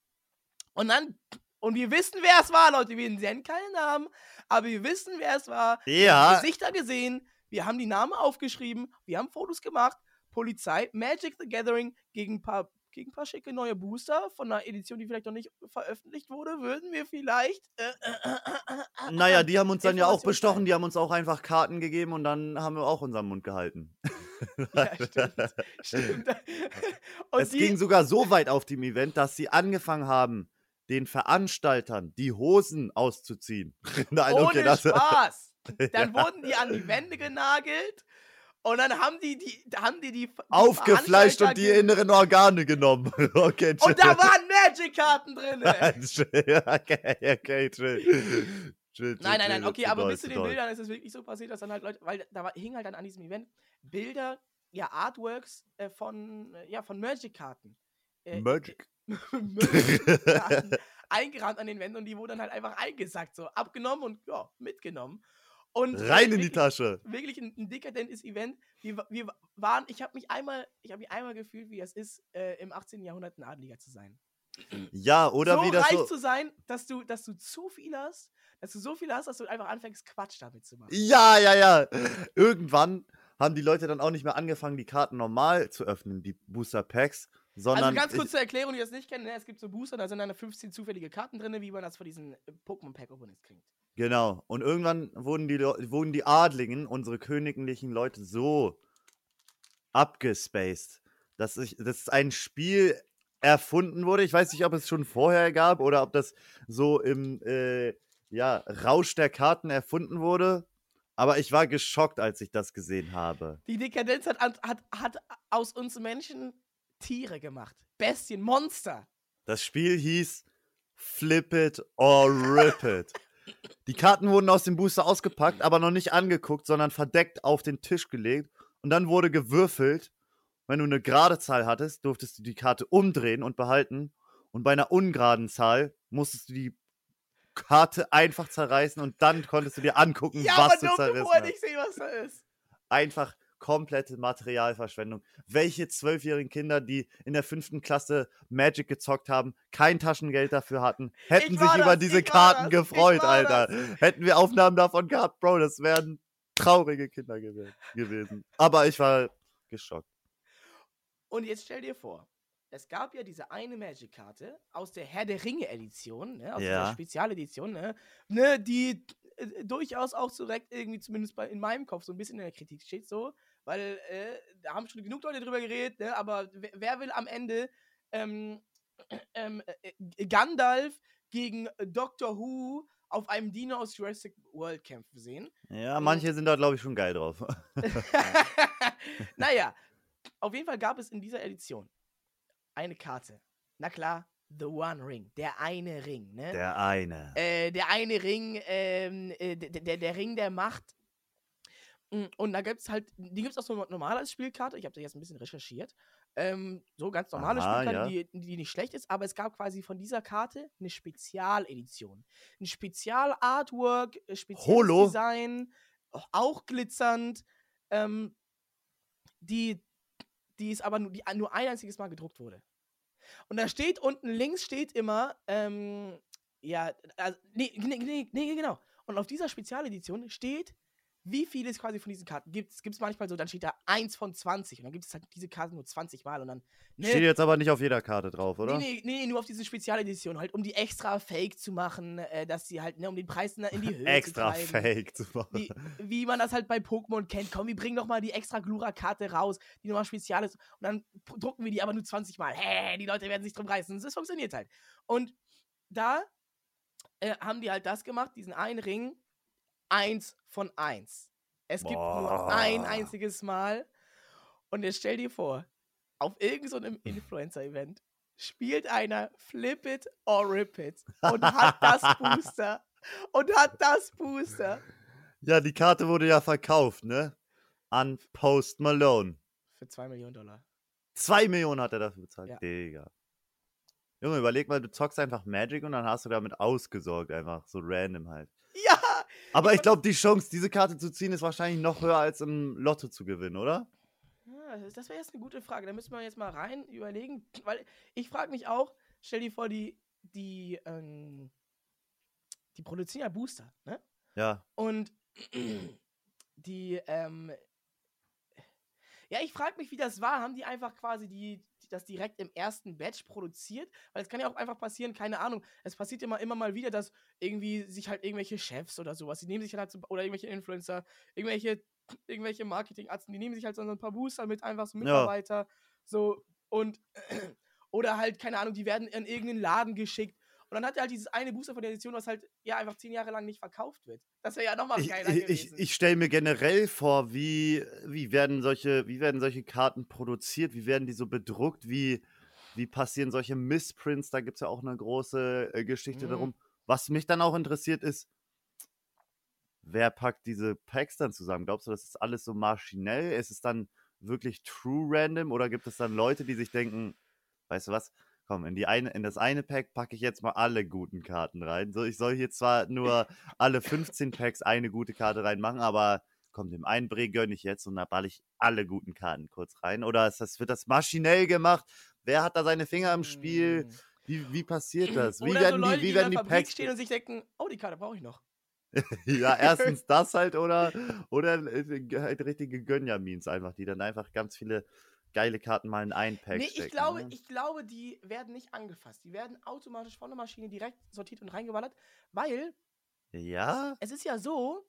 Und dann, und wir wissen, wer es war, Leute. Wir nennen keinen Namen, aber wir wissen, wer es war. Wir haben Ja, Gesichter gesehen, wir haben die Namen aufgeschrieben, wir haben Fotos gemacht. Polizei, Magic the Gathering gegen ein paar, gegen ein paar schicke neue Booster von einer Edition, die vielleicht noch nicht veröffentlicht wurde, würden wir vielleicht. Äh, äh, äh, äh, äh, naja, äh, die haben uns dann ja auch bestochen, die haben uns auch einfach Karten gegeben und dann haben wir auch unseren Mund gehalten. *laughs* Ja, stimmt. stimmt. *laughs* Und es die, ging sogar so weit auf dem Event, dass sie angefangen haben, den Veranstaltern die Hosen auszuziehen. *laughs* Nein, ohne okay, das, Spaß. *laughs* Dann wurden die an die Wände genagelt und dann haben die die, haben die, die, die aufgefleischt und die inneren Organe genommen. *laughs* Okay, chill. Und da waren Magic-Karten drin. *laughs* Okay, okay, chill. chill, chill Nein, nein, nein, okay, aber bis zu den. Bildern ist es wirklich so passiert, dass dann halt Leute, weil da war, hing halt dann an diesem Event Bilder, ja, Artworks äh, von, äh, ja, von Magic-Karten. Äh, Magic. Magic-Karten eingerahmt an den Wänden und die wurden dann halt einfach eingesackt, so abgenommen und ja, mitgenommen. Und äh, Rein in die Tasche. Wirklich ein, ein dekadentes Event. Wir, wir waren, ich habe mich einmal, ich habe mich einmal gefühlt, wie es ist, äh, im 18. Jahrhundert ein Adliger zu sein. Ja, oder so wie das reich so. zu sein, dass du, dass du zu viel hast, dass du so viel hast, dass du einfach anfängst, Quatsch damit zu machen. Ja, ja, ja. Irgendwann haben die Leute dann auch nicht mehr angefangen, die Karten normal zu öffnen, die Booster Packs, sondern Also ganz kurz zur Erklärung, die das nicht kennen, ne? es gibt so Booster, da sind dann 15 zufällige Karten drin, wie man das von diesen äh, Pokémon Pack Openings kriegt. genau. Und irgendwann wurden die wurden die Adligen, unsere königlichen Leute, so abgespaced, dass ich, dass ein Spiel erfunden wurde. Ich weiß nicht, ob es schon vorher gab oder ob das so im äh, ja, Rausch der Karten erfunden wurde. Aber ich war geschockt, als ich das gesehen habe. Die Dekadenz hat, hat, hat aus uns Menschen Tiere gemacht. Bestien, Monster. Das Spiel hieß Flip It or Rip It. Die Karten wurden aus dem Booster ausgepackt, aber noch nicht angeguckt, sondern verdeckt auf den Tisch gelegt. Und dann wurde gewürfelt. Wenn du eine gerade Zahl hattest, durftest du die Karte umdrehen und behalten. Und bei einer ungeraden Zahl musstest du die Karte einfach zerreißen und dann konntest du dir angucken, Ja, was aber du nur zerrissen hast. ich sehe, was da ist. Einfach komplette Materialverschwendung. Welche zwölfjährigen Kinder, die in der fünften Klasse Magic gezockt haben, kein Taschengeld dafür hatten, hätten Ich sich war über das, diese Karten das, gefreut, Alter. Hätten wir Aufnahmen davon gehabt, Bro, das wären traurige Kinder gew gewesen. Aber ich war geschockt. Und jetzt stell dir vor, es gab ja diese eine Magic-Karte aus der Herr der Ringe-Edition, ne, aus Ja. dieser Spezialedition, ne, ne, die äh, durchaus auch direkt irgendwie, zumindest bei, in meinem Kopf, so ein bisschen in der Kritik steht, so, weil äh, da haben schon genug Leute drüber geredet, ne, aber wer, wer will am Ende ähm, *clears throat* ähm, äh, äh, Gandalf gegen Doctor Who auf einem Dino aus Jurassic World kämpfen sehen? Ja, manche sind da, glaube ich, schon geil drauf. *laughs* *laughs* naja, auf jeden Fall gab es in dieser Edition eine Karte. Na klar, The One Ring. Der eine Ring, ne? Der eine. äh, der eine Ring, ähm, äh, der, der, der Ring der Macht. Mm, Und da gibt es halt, die gibt es auch so normal als Spielkarte. Ich habe da jetzt ein bisschen recherchiert. Ähm, so ganz normale Aha, Spielkarte, ja. die, die nicht schlecht ist, aber es gab quasi von dieser Karte eine Spezialedition. Ein Spezial-Artwork, äh, spezielles? Design, auch glitzernd, ähm, die, die ist aber nur, die nur ein einziges Mal gedruckt wurde. Und da steht unten links steht immer, ähm, ja, also, nee, nee, nee, nee, genau. Und auf dieser Spezialedition steht, wie viele es quasi von diesen Karten gibt. Es gibt manchmal so, dann steht da 1 von 20 und dann gibt es halt diese Karten nur 20 Mal und dann. Ne, Steht jetzt aber nicht auf jeder Karte drauf, oder? Nee, nee, nee, nur auf diese Spezialedition, halt, um die extra fake zu machen, äh, dass sie halt, ne, um den Preis in die Höhe Extra zu treiben. fake zu machen. Wie, wie man das halt bei Pokémon kennt. Komm, wir bringen noch mal die extra Glura-Karte raus, die nochmal spezial ist. Und dann drucken wir die aber nur 20 Mal. Hä, die Leute werden sich drum reißen. Das funktioniert halt. Und da äh, haben die halt das gemacht, diesen einen Ring, eins von eins. Es gibt nur ein einziges Mal. Und jetzt stell dir vor, auf irgendeinem Influencer-Event spielt einer Flip It or Rip It und hat das Booster. *laughs* Und hat das Booster. Ja, die Karte wurde ja verkauft, ne? An Post Malone. Für 2 Millionen Dollar. Zwei Millionen hat er dafür bezahlt. Ja. Digga. Junge, überleg mal, du zockst einfach Magic und dann hast du damit ausgesorgt, einfach so random halt. Aber Ich glaube, die Chance, diese Karte zu ziehen, ist wahrscheinlich noch höher als im Lotto zu gewinnen, oder? Ja, das- das wäre jetzt eine gute Frage. Da müssen wir jetzt mal rein überlegen. *tsk* Weil ich frage mich auch, stell dir vor, die, die, ähm, die produzieren ja Booster, ne? Ja. Und *clears throat* die, ähm, ja, ich frage mich, wie das war. Haben die einfach quasi die, das direkt im ersten Batch produziert? Weil es kann ja auch einfach passieren, keine Ahnung. Es passiert immer, immer mal wieder, dass irgendwie sich halt irgendwelche Chefs oder sowas, die nehmen sich halt so, oder irgendwelche Influencer, irgendwelche, irgendwelche Marketingarzten, die nehmen sich halt so ein paar Booster mit, einfach so Ja. Mitarbeiter. So, und, *clears throat* oder halt, keine Ahnung, die werden in irgendeinen Laden geschickt. Und dann hat er halt dieses eine Booster von der Edition, was halt ja einfach zehn Jahre lang nicht verkauft wird. Das wäre ja nochmal geiler ich, ich, ich stelle mir generell vor, wie, wie, werden solche, wie werden solche Karten produziert, wie werden die so bedruckt, wie, wie passieren solche Missprints, da gibt es ja auch eine große äh, Geschichte Mhm. darum. Was mich dann auch interessiert ist, wer packt diese Packs dann zusammen? Glaubst du, das ist alles so maschinell? Ist es dann wirklich true random oder gibt es dann Leute, die sich denken, weißt du was? Komm, in, die eine, in das eine Pack packe ich jetzt mal alle guten Karten rein. So, ich soll hier zwar nur *laughs* alle 15 Packs eine gute Karte reinmachen, aber komm, dem einen Bre gönne ich jetzt und da balle ich alle guten Karten kurz rein. Oder ist das, wird das maschinell gemacht? Wer hat da seine Finger im Spiel? Mm. Wie, wie passiert das? Wie Oder werden so Leute, die, wie die werden die Fabrik Packs? stehen und sich denken, oh, die Karte brauche ich noch. *laughs* Ja, erstens *laughs* das halt oder, oder äh, halt richtige Gönjamins einfach, die dann einfach ganz viele geile Karten mal in ein Pack Nee, stecken. ich glaube, ne? ich glaube, die werden nicht angefasst. Die werden automatisch von der Maschine direkt sortiert und reingeballert, weil ja? es ist ja so,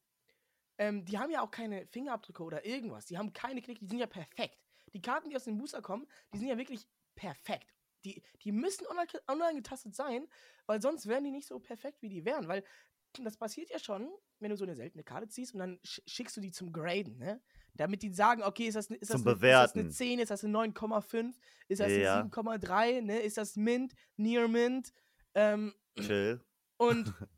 ähm, die haben ja auch keine Fingerabdrücke oder irgendwas. Die haben keine Knicke, die sind ja perfekt. Die Karten, die aus dem Booster kommen, die sind ja wirklich perfekt. Die, die müssen unangetastet sein, weil sonst wären die nicht so perfekt, wie die wären. Weil das passiert ja schon, wenn du so eine seltene Karte ziehst und dann sch schickst du die zum Graden, ne? Damit die sagen, okay, ist das, ist das, eine, ist das eine Bewerten. 10, ist das eine 9,5, ist das Ja. eine 7,3, ne? Ist das Mint, Near Mint? Ähm, Chill. und *laughs*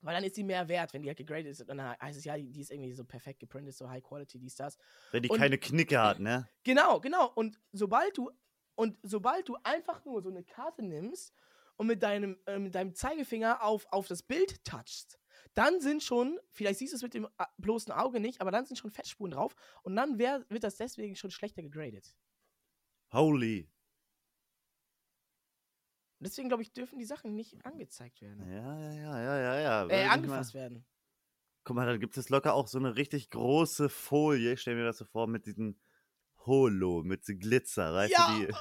weil dann ist sie mehr wert, wenn die halt gegradet ist. Und dann heißt es ja, die, die ist irgendwie so perfekt geprintet, so High Quality, dies, das. Wenn die Und- keine Knicke hat, ne? *laughs* Genau, genau. Und sobald du, und sobald du einfach nur so eine Karte nimmst und mit deinem, äh, mit deinem Zeigefinger auf, auf das Bild touchst, dann sind schon, vielleicht siehst du es mit dem äh, bloßen Auge nicht, aber dann sind schon Fettspuren drauf und dann wär, wird das deswegen schon schlechter gegradet. Holy. Deswegen, glaube ich, dürfen die Sachen nicht angezeigt werden. Ja, ja, ja, ja, ja, ja. Äh, ich angefasst Mal, werden. guck mal, da gibt es locker auch so eine richtig große Folie, stell mir das so vor, mit diesen Holo, mit Glitzer, weißt Ja. du, die.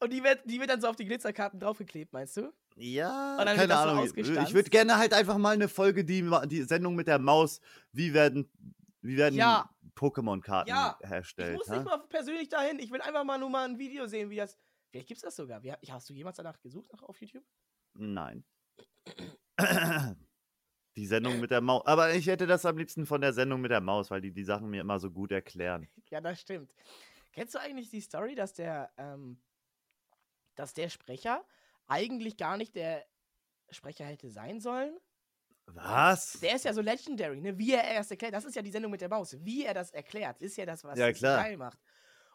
Und die wird, die wird dann so auf die Glitzerkarten draufgeklebt, meinst du? Ja, keine das so Ahnung. ich würde gerne halt einfach mal eine Folge, die, die Sendung mit der Maus, wie werden, wie werden Ja. Pokémon-Karten Ja, Ich hergestellt. muss ha? nicht mal persönlich dahin. Ich will einfach mal nur mal ein Video sehen, wie das. Vielleicht gibt's das sogar. Wie, hast du jemals danach gesucht nach, auf YouTube? Nein. *clears throat* Die Sendung mit der Maus. Aber ich hätte das am liebsten von der Sendung mit der Maus, weil die die Sachen mir immer so gut erklären. *laughs* Ja, das stimmt. Kennst du eigentlich die Story, dass der, ähm, dass der Sprecher eigentlich gar nicht der Sprecher hätte sein sollen? Was? Der ist ja so legendary, ne? Wie er erst erklärt. Das ist ja die Sendung mit der Maus. Wie er das erklärt, ist ja das, was Ja, klar. geil macht.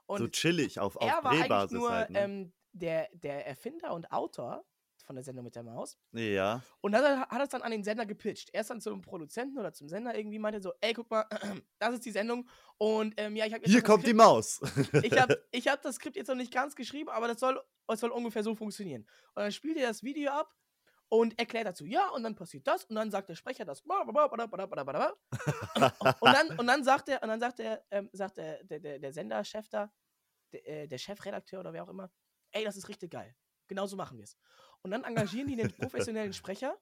Und so chillig auf, auf er war eigentlich nur halt. Ne? ähm, der, der Erfinder und Autor von der Sendung mit der Maus. Ja. Und dann hat er es dann an den Sender gepitcht. Erst dann zum Produzenten oder zum Sender irgendwie meinte so, ey, guck mal, *clears throat* das ist die Sendung. Und ähm, ja, ich habe Hier kommt die Maus. *laughs* Ich habe *laughs* ich hab das Skript jetzt noch nicht ganz geschrieben, aber das soll, das soll ungefähr so funktionieren. Und dann spielt er das Video ab und erklärt dazu, ja, und dann passiert das, und dann sagt der Sprecher das. *laughs* Und dann, und dann sagt er, und dann sagt er, ähm, sagt der, der, der, der Senderchef da, der, äh, der Chefredakteur oder wer auch immer, ey, das ist richtig geil. Genauso machen wir es. Und dann engagieren die den professionellen Sprecher,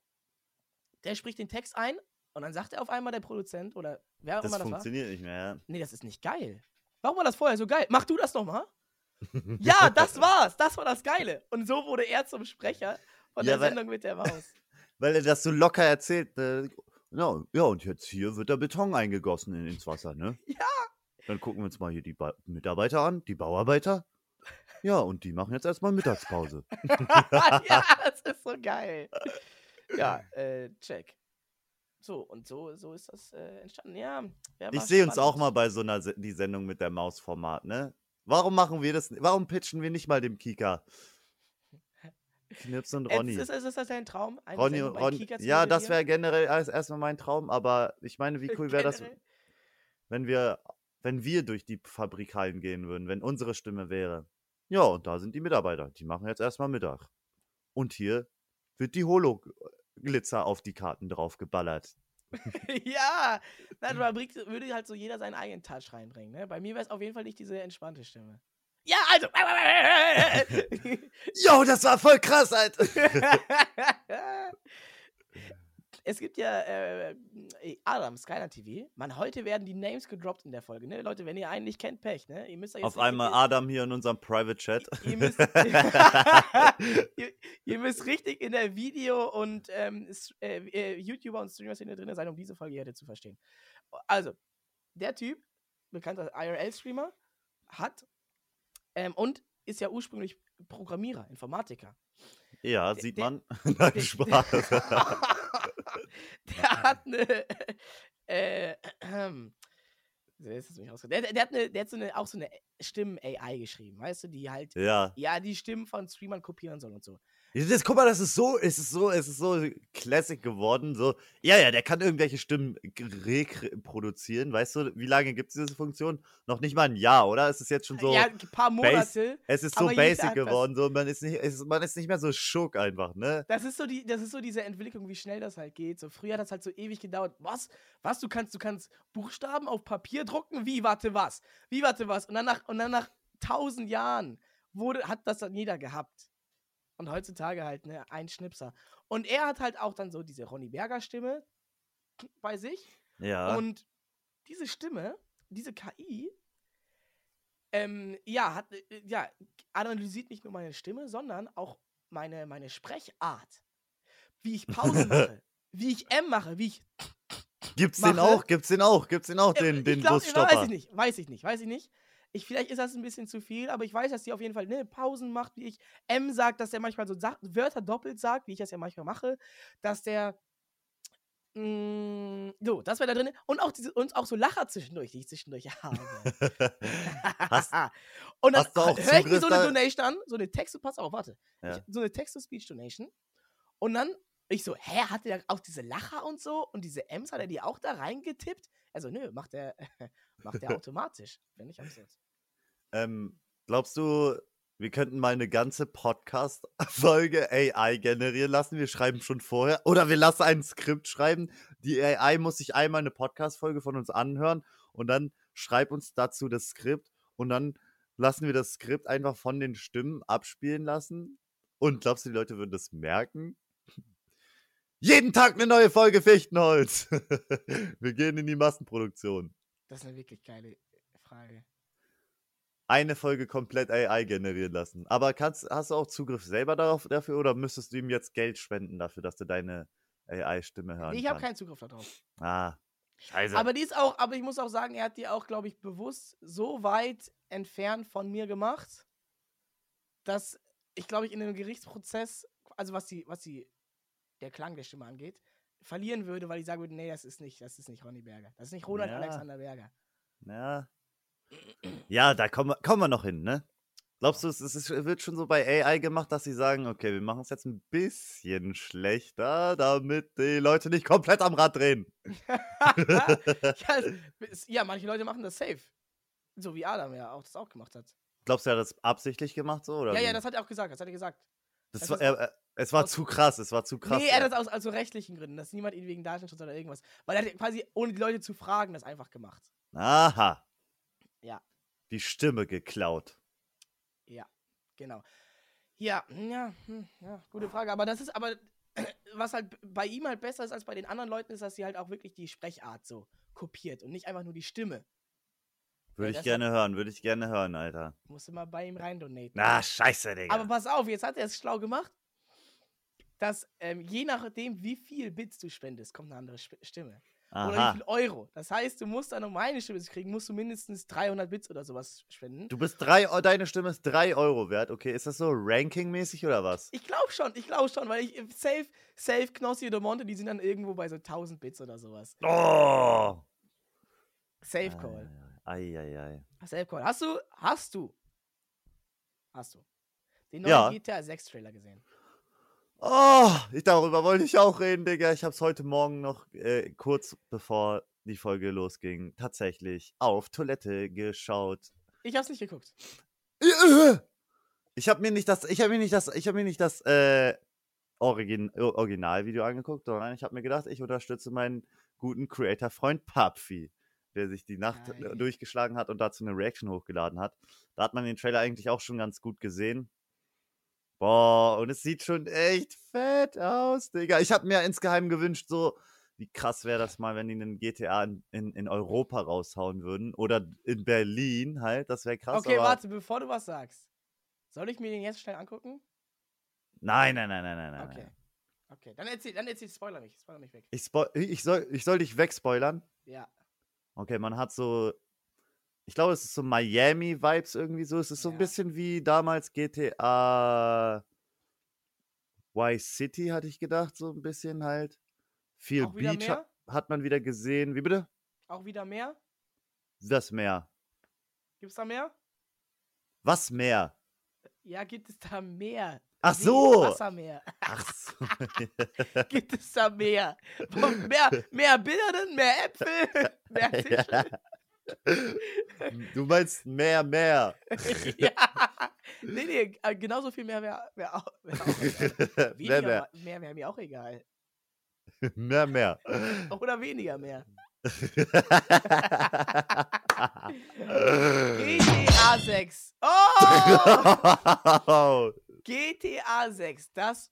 der spricht den Text ein, und dann sagt er auf einmal der Produzent oder wer auch Das immer das war, funktioniert nicht mehr, ja. nee, das ist nicht geil. Warum war das vorher so geil? Mach du das nochmal. Ja, das war's. Das war das Geile. Und so wurde er zum Sprecher von Ja, der weil- Sendung mit der Maus. *laughs* Weil er das so locker erzählt. Äh, ja, ja, und jetzt hier wird der Beton eingegossen in, ins Wasser, ne? *laughs* Ja. Dann gucken wir uns mal hier die ba Mitarbeiter an, die Bauarbeiter. Ja, und die machen jetzt erstmal Mittagspause. *laughs* ja, das ist so geil. Ja, *laughs* äh, check. So, und so, so ist das äh, entstanden. Ja, Ich sehe uns auch mal bei so einer Se die Sendung mit der Maus-Format, ne? Warum machen wir das? Warum pitchen wir nicht mal dem Kika? Knips und Ronny. Ist, ist, ist das dein Traum? Eine Ronny und Ronny. Ja, das wäre generell erstmal mein Traum, aber ich meine, wie *laughs* cool wäre das, wenn wir, wenn wir durch die Fabrikhallen gehen würden, wenn unsere Stimme wäre. Ja, und da sind die Mitarbeiter. Die machen jetzt erstmal Mittag. Und hier wird die Holo-Glitzer auf die Karten drauf geballert. *laughs* ja, nein, da *laughs* würde halt so jeder seinen eigenen Touch reinbringen. Ne? Bei mir wäre es auf jeden Fall nicht diese entspannte Stimme. Ja, also. Jo, *laughs* das war voll krass, Alter. Es gibt ja äh, äh, Adam, Skyline TV. Mann, heute werden die Names gedroppt in der Folge. Ne? Leute, wenn ihr einen nicht kennt, Pech. Ne? Ihr müsst jetzt Auf richtig einmal in- Adam hier in unserem Private Chat. *laughs* Ihr müsst, *laughs* ihr, ihr müsst richtig in der Video- und ähm, äh, äh, YouTuber- und Streamer-Szene drin sein, um diese Folge heute zu verstehen. Also, der Typ, bekannter IRL-Streamer, hat ähm, und ist ja ursprünglich Programmierer, Informatiker. Ja, sieht man. *laughs* Nein, Spaß. *laughs* der hat eine. Äh, *clears throat* rausge- der, der, der hat, eine, der hat so eine, auch so eine Stimmen-AI geschrieben, weißt du, die halt, ja. ja, die Stimmen von Streamern kopieren soll und so. Das, guck mal, das ist so, es ist so, es ist so Classic geworden. So, ja, ja, der kann irgendwelche Stimmen reproduzieren. Weißt du, wie lange gibt es diese Funktion? Noch nicht mal ein Jahr, oder? Es ist jetzt schon so, ja, ein paar Monate. es ist so basic geworden. So, man ist nicht, ist, man ist nicht mehr so schock einfach, ne? Das ist so die, das ist so diese Entwicklung, wie schnell das halt geht. So früher hat das halt so ewig gedauert. Was? Was? Du kannst, du kannst Buchstaben auf Papier drucken? Wie? Warte, was? Wie? Warte, was? Und dann nach, und dann nach tausend Jahren wurde, hat das dann jeder gehabt. Und heutzutage halt, ne, ein Schnipser. Und er hat halt auch dann so diese Ronny Berger Stimme bei sich. Ja. Und diese Stimme, diese KI, ähm, ja, hat, äh, ja, analysiert nicht nur meine Stimme, sondern auch meine, meine Sprechart. Wie ich Pause *laughs* mache, wie ich M mache, wie ich. Gibt's den mache- auch? Gibt's den auch? Gibt's den auch, Äh, den, den ich glaub, Busstopper? Weiß ich nicht, weiß ich nicht, weiß ich nicht. Ich, vielleicht ist das ein bisschen zu viel, aber ich weiß, dass die auf jeden Fall ne, Pausen macht, wie ich M sagt, dass der manchmal so Wörter doppelt sagt, wie ich das ja manchmal mache, dass der mh, so, das wäre da drin. Und auch, diese, und auch so Lacher zwischendurch, die ich zwischendurch *laughs* habe. *laughs* Hast- *laughs* und dann höre ich mir so eine Donation an, so eine Text, pass auf, warte. Ja. Ich, so eine Text-to-Speech-Donation. Und dann ich so, hä, hat der auch diese Lacher und so? Und diese M's, hat er die auch da reingetippt? Also, nö, macht der, macht der automatisch. Wenn nicht absurd. Ähm, glaubst du, wir könnten mal eine ganze Podcast-Folge AI generieren lassen? Wir schreiben schon vorher. Oder wir lassen ein Skript schreiben. Die AI muss sich einmal eine Podcast-Folge von uns anhören und dann schreib uns dazu das Skript und dann lassen wir das Skript einfach von den Stimmen abspielen lassen. Und glaubst du, die Leute würden das merken? Jeden Tag eine neue Folge Fichtenholz. *laughs* wir gehen in die Massenproduktion. Das ist eine wirklich geile Frage. Eine Folge komplett AI generieren lassen. Aber kannst, hast du auch Zugriff selber darauf, dafür oder müsstest du ihm jetzt Geld spenden dafür, dass du deine AI-Stimme hören Nee, ich habe keinen Zugriff darauf. Ah, scheiße. Aber die ist auch, aber ich muss auch sagen, er hat die auch, glaube ich, bewusst so weit entfernt von mir gemacht, dass ich, glaube ich, in einem Gerichtsprozess, also was die, was die, der Klang der Stimme angeht, verlieren würde, weil ich sagen würde, nee, das ist nicht, das ist nicht Ronny Berger. Das ist nicht Ronald Ja. Alexander Berger. ja. Ja, da kommen wir, kommen wir noch hin, ne? Glaubst du, es ist, wird schon so bei AI gemacht, dass sie sagen, okay, wir machen es jetzt ein bisschen schlechter, damit die Leute nicht komplett am Rad drehen? *laughs* ja, *laughs* ja, manche Leute machen das safe. So wie Adam ja auch das auch gemacht hat. Glaubst du, er hat das absichtlich gemacht so? Oder Ja, ja, wie? das hat er auch gesagt. Das hat er gesagt. das war, er, es war aus- zu krass, es war zu krass. nee, er ja. hat das aus also rechtlichen Gründen, dass niemand ihn wegen Datenschutz oder irgendwas. Weil er hat quasi, ohne die Leute zu fragen, das einfach gemacht. Aha. Ja. Die Stimme geklaut. Genau. Ja, ja, hm, ja, gute Frage. Aber das ist aber, *clears throat* was halt bei ihm halt besser ist als bei den anderen Leuten, ist, dass sie halt auch wirklich die Sprechart so kopiert und nicht einfach nur die Stimme. Würde das ich gerne hören, würde ich gerne hören, Alter. Musst du mal bei ihm rein donaten. Na, scheiße, Digga. Aber pass auf, jetzt hat er es schlau gemacht, dass ähm, je nachdem, wie viel Bits du spendest, kommt eine andere Sp Stimme. Oder wie Aha. viel Euro. Das heißt, du musst dann, um eine Stimme zu kriegen, musst du mindestens 300 Bits oder sowas spenden. Du bist drei, oh, deine Stimme ist drei Euro wert. Okay, ist das so rankingmäßig oder was? Ich glaube schon, ich glaube schon, weil ich safe, safe Knossi oder Monte, die sind dann irgendwo bei so 1000 Bits oder sowas. Oh! Safe Call. Eieiei. Safe Call. Hast du, hast du, hast du den neuen Ja. GTA 6 Trailer gesehen? Oh, ich, darüber wollte ich auch reden, Digga. Ich hab's heute Morgen noch, äh, kurz bevor die Folge losging, tatsächlich auf Toilette geschaut. Ich hab's nicht geguckt. Ich habe mir nicht das, ich habe mir nicht das, ich habe mir nicht das äh, Origin, Originalvideo angeguckt, sondern ich habe mir gedacht, ich unterstütze meinen guten Creator-Freund Papfi, der sich die Nacht äh, Geil. durchgeschlagen hat und dazu eine Reaction hochgeladen hat. Da hat man den Trailer eigentlich auch schon ganz gut gesehen. Boah, und es sieht schon echt fett aus, Digga. Ich habe mir insgeheim gewünscht, so, wie krass wäre das mal, wenn die einen GTA in, in, in Europa raushauen würden. Oder in Berlin halt, das wäre krass. okay, warte, bevor du was sagst. Soll ich mir den jetzt schnell angucken? Nein, nein, nein, nein, nein, nein. Okay. nein. Okay, dann erzähl, dann erzähl, spoiler mich, spoiler mich weg. Ich, spo- ich, soll, ich soll dich wegspoilern. Ja. Okay, man hat so. Ich glaube, es ist so Miami-Vibes irgendwie so. Es ist so ein Ja. bisschen wie damals GTA Vice City, hatte ich gedacht, so ein bisschen halt. Viel Auch Beach ha mehr? hat man wieder gesehen. Wie bitte? Auch wieder mehr? Das Meer. Gibt's da mehr? Was Meer? Ja, gibt es da mehr? Ach so. Wassermeer. Ach so. *laughs* gibt es da mehr? mehr, mehr Birnen, mehr Äpfel, *laughs* mehr *laughs* Fische. *laughs* du meinst mehr, mehr. *laughs* ja. Nee, nee, äh, genauso viel mehr wäre wär auch, wär auch *laughs* egal. mehr, Weniger mehr. ma- mehr wäre mir auch egal. Mehr, mehr. Oder weniger mehr. GTA GTA 6. Oh! GTA 6, das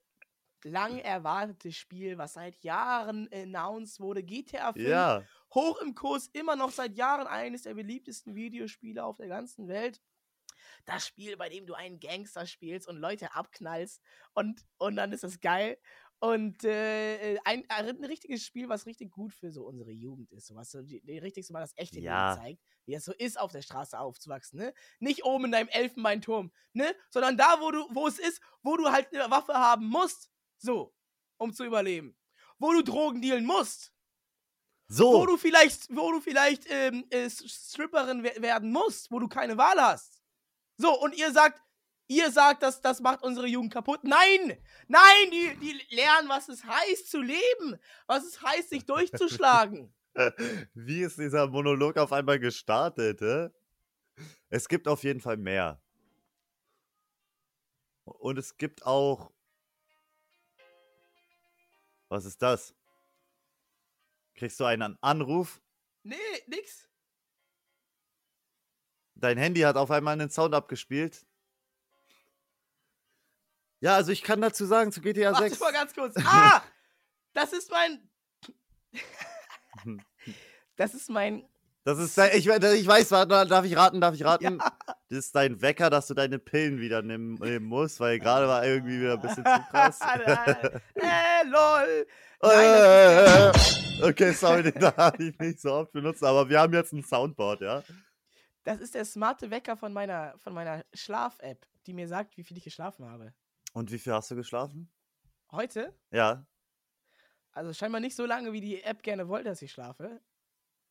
lang erwartete Spiel, was seit Jahren announced wurde. GTA 5, ja. Hoch im Kurs, immer noch seit Jahren eines der beliebtesten Videospiele auf der ganzen Welt. Das Spiel, bei dem du einen Gangster spielst und Leute abknallst und, und dann ist das geil. Und äh, ein, ein richtiges Spiel, was richtig gut für so unsere Jugend ist. So was so die, die richtig so mal das echte Ja. Leben zeigt, wie es so ist, auf der Straße aufzuwachsen, ne? Nicht oben in deinem Elfenbeinturm, ne? Sondern da, wo du, wo es ist, wo du halt eine Waffe haben musst, so, um zu überleben. Wo du Drogen dealen musst So. wo du vielleicht, wo du vielleicht ähm, äh, Stripperin we werden musst, wo du keine Wahl hast. So, und ihr sagt, ihr sagt, dass das macht unsere Jugend kaputt. Nein! Nein, die, die lernen, was es heißt zu leben, was es heißt, sich durchzuschlagen. *laughs* *laughs* Wie ist dieser Monolog auf einmal gestartet? Hä? Es gibt auf jeden Fall mehr. Und es gibt auch. Was ist das? Kriegst du einen Anruf? nee, nix. Dein Handy hat auf einmal einen Sound abgespielt. Ja, also ich kann dazu sagen, zu GTA Warte 6. mal ganz kurz. Ah! Das ist mein. Das ist mein. Das ist dein, ich, ich weiß, warte, darf ich raten, darf ich raten? Ja. Das ist dein Wecker, dass du deine Pillen wieder nehmen, nehmen musst, weil gerade war irgendwie wieder ein bisschen zu krass. *laughs* äh, lol. Nein, das okay, sorry, den *laughs* darf ich nicht so oft benutzen, aber wir haben jetzt ein Soundboard, ja? Das ist der smarte Wecker von meiner, von meiner Schlaf-App, die mir sagt, wie viel ich geschlafen habe. Und wie viel hast du geschlafen? Heute? Ja. Also scheinbar nicht so lange, wie die App gerne wollte, dass ich schlafe.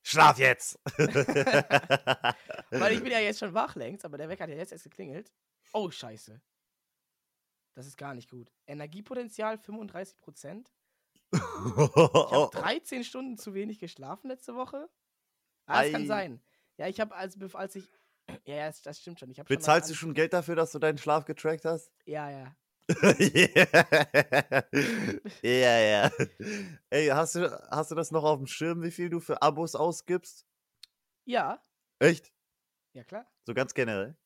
Schlaf jetzt! *laughs* Weil ich bin ja jetzt schon wach längst, aber der Wecker hat ja jetzt erst geklingelt. Oh, scheiße. Das ist gar nicht gut. Energiepotenzial 35%. Ich habe *laughs* 13 Stunden zu wenig geschlafen letzte Woche. Ah, das Ei. kann sein. Ja, ich habe als, als ich. *clears throat* Ja, ja, das, stimmt schon. Ich hab schon Bezahlst du schon Geld dafür, dass du deinen Schlaf getrackt hast? *laughs* Ja, ja. *laughs* ja, ja. Ey, hast du, hast du das noch auf dem Schirm, wie viel du für Abos ausgibst? Ja, Echt? ja klar. So ganz generell?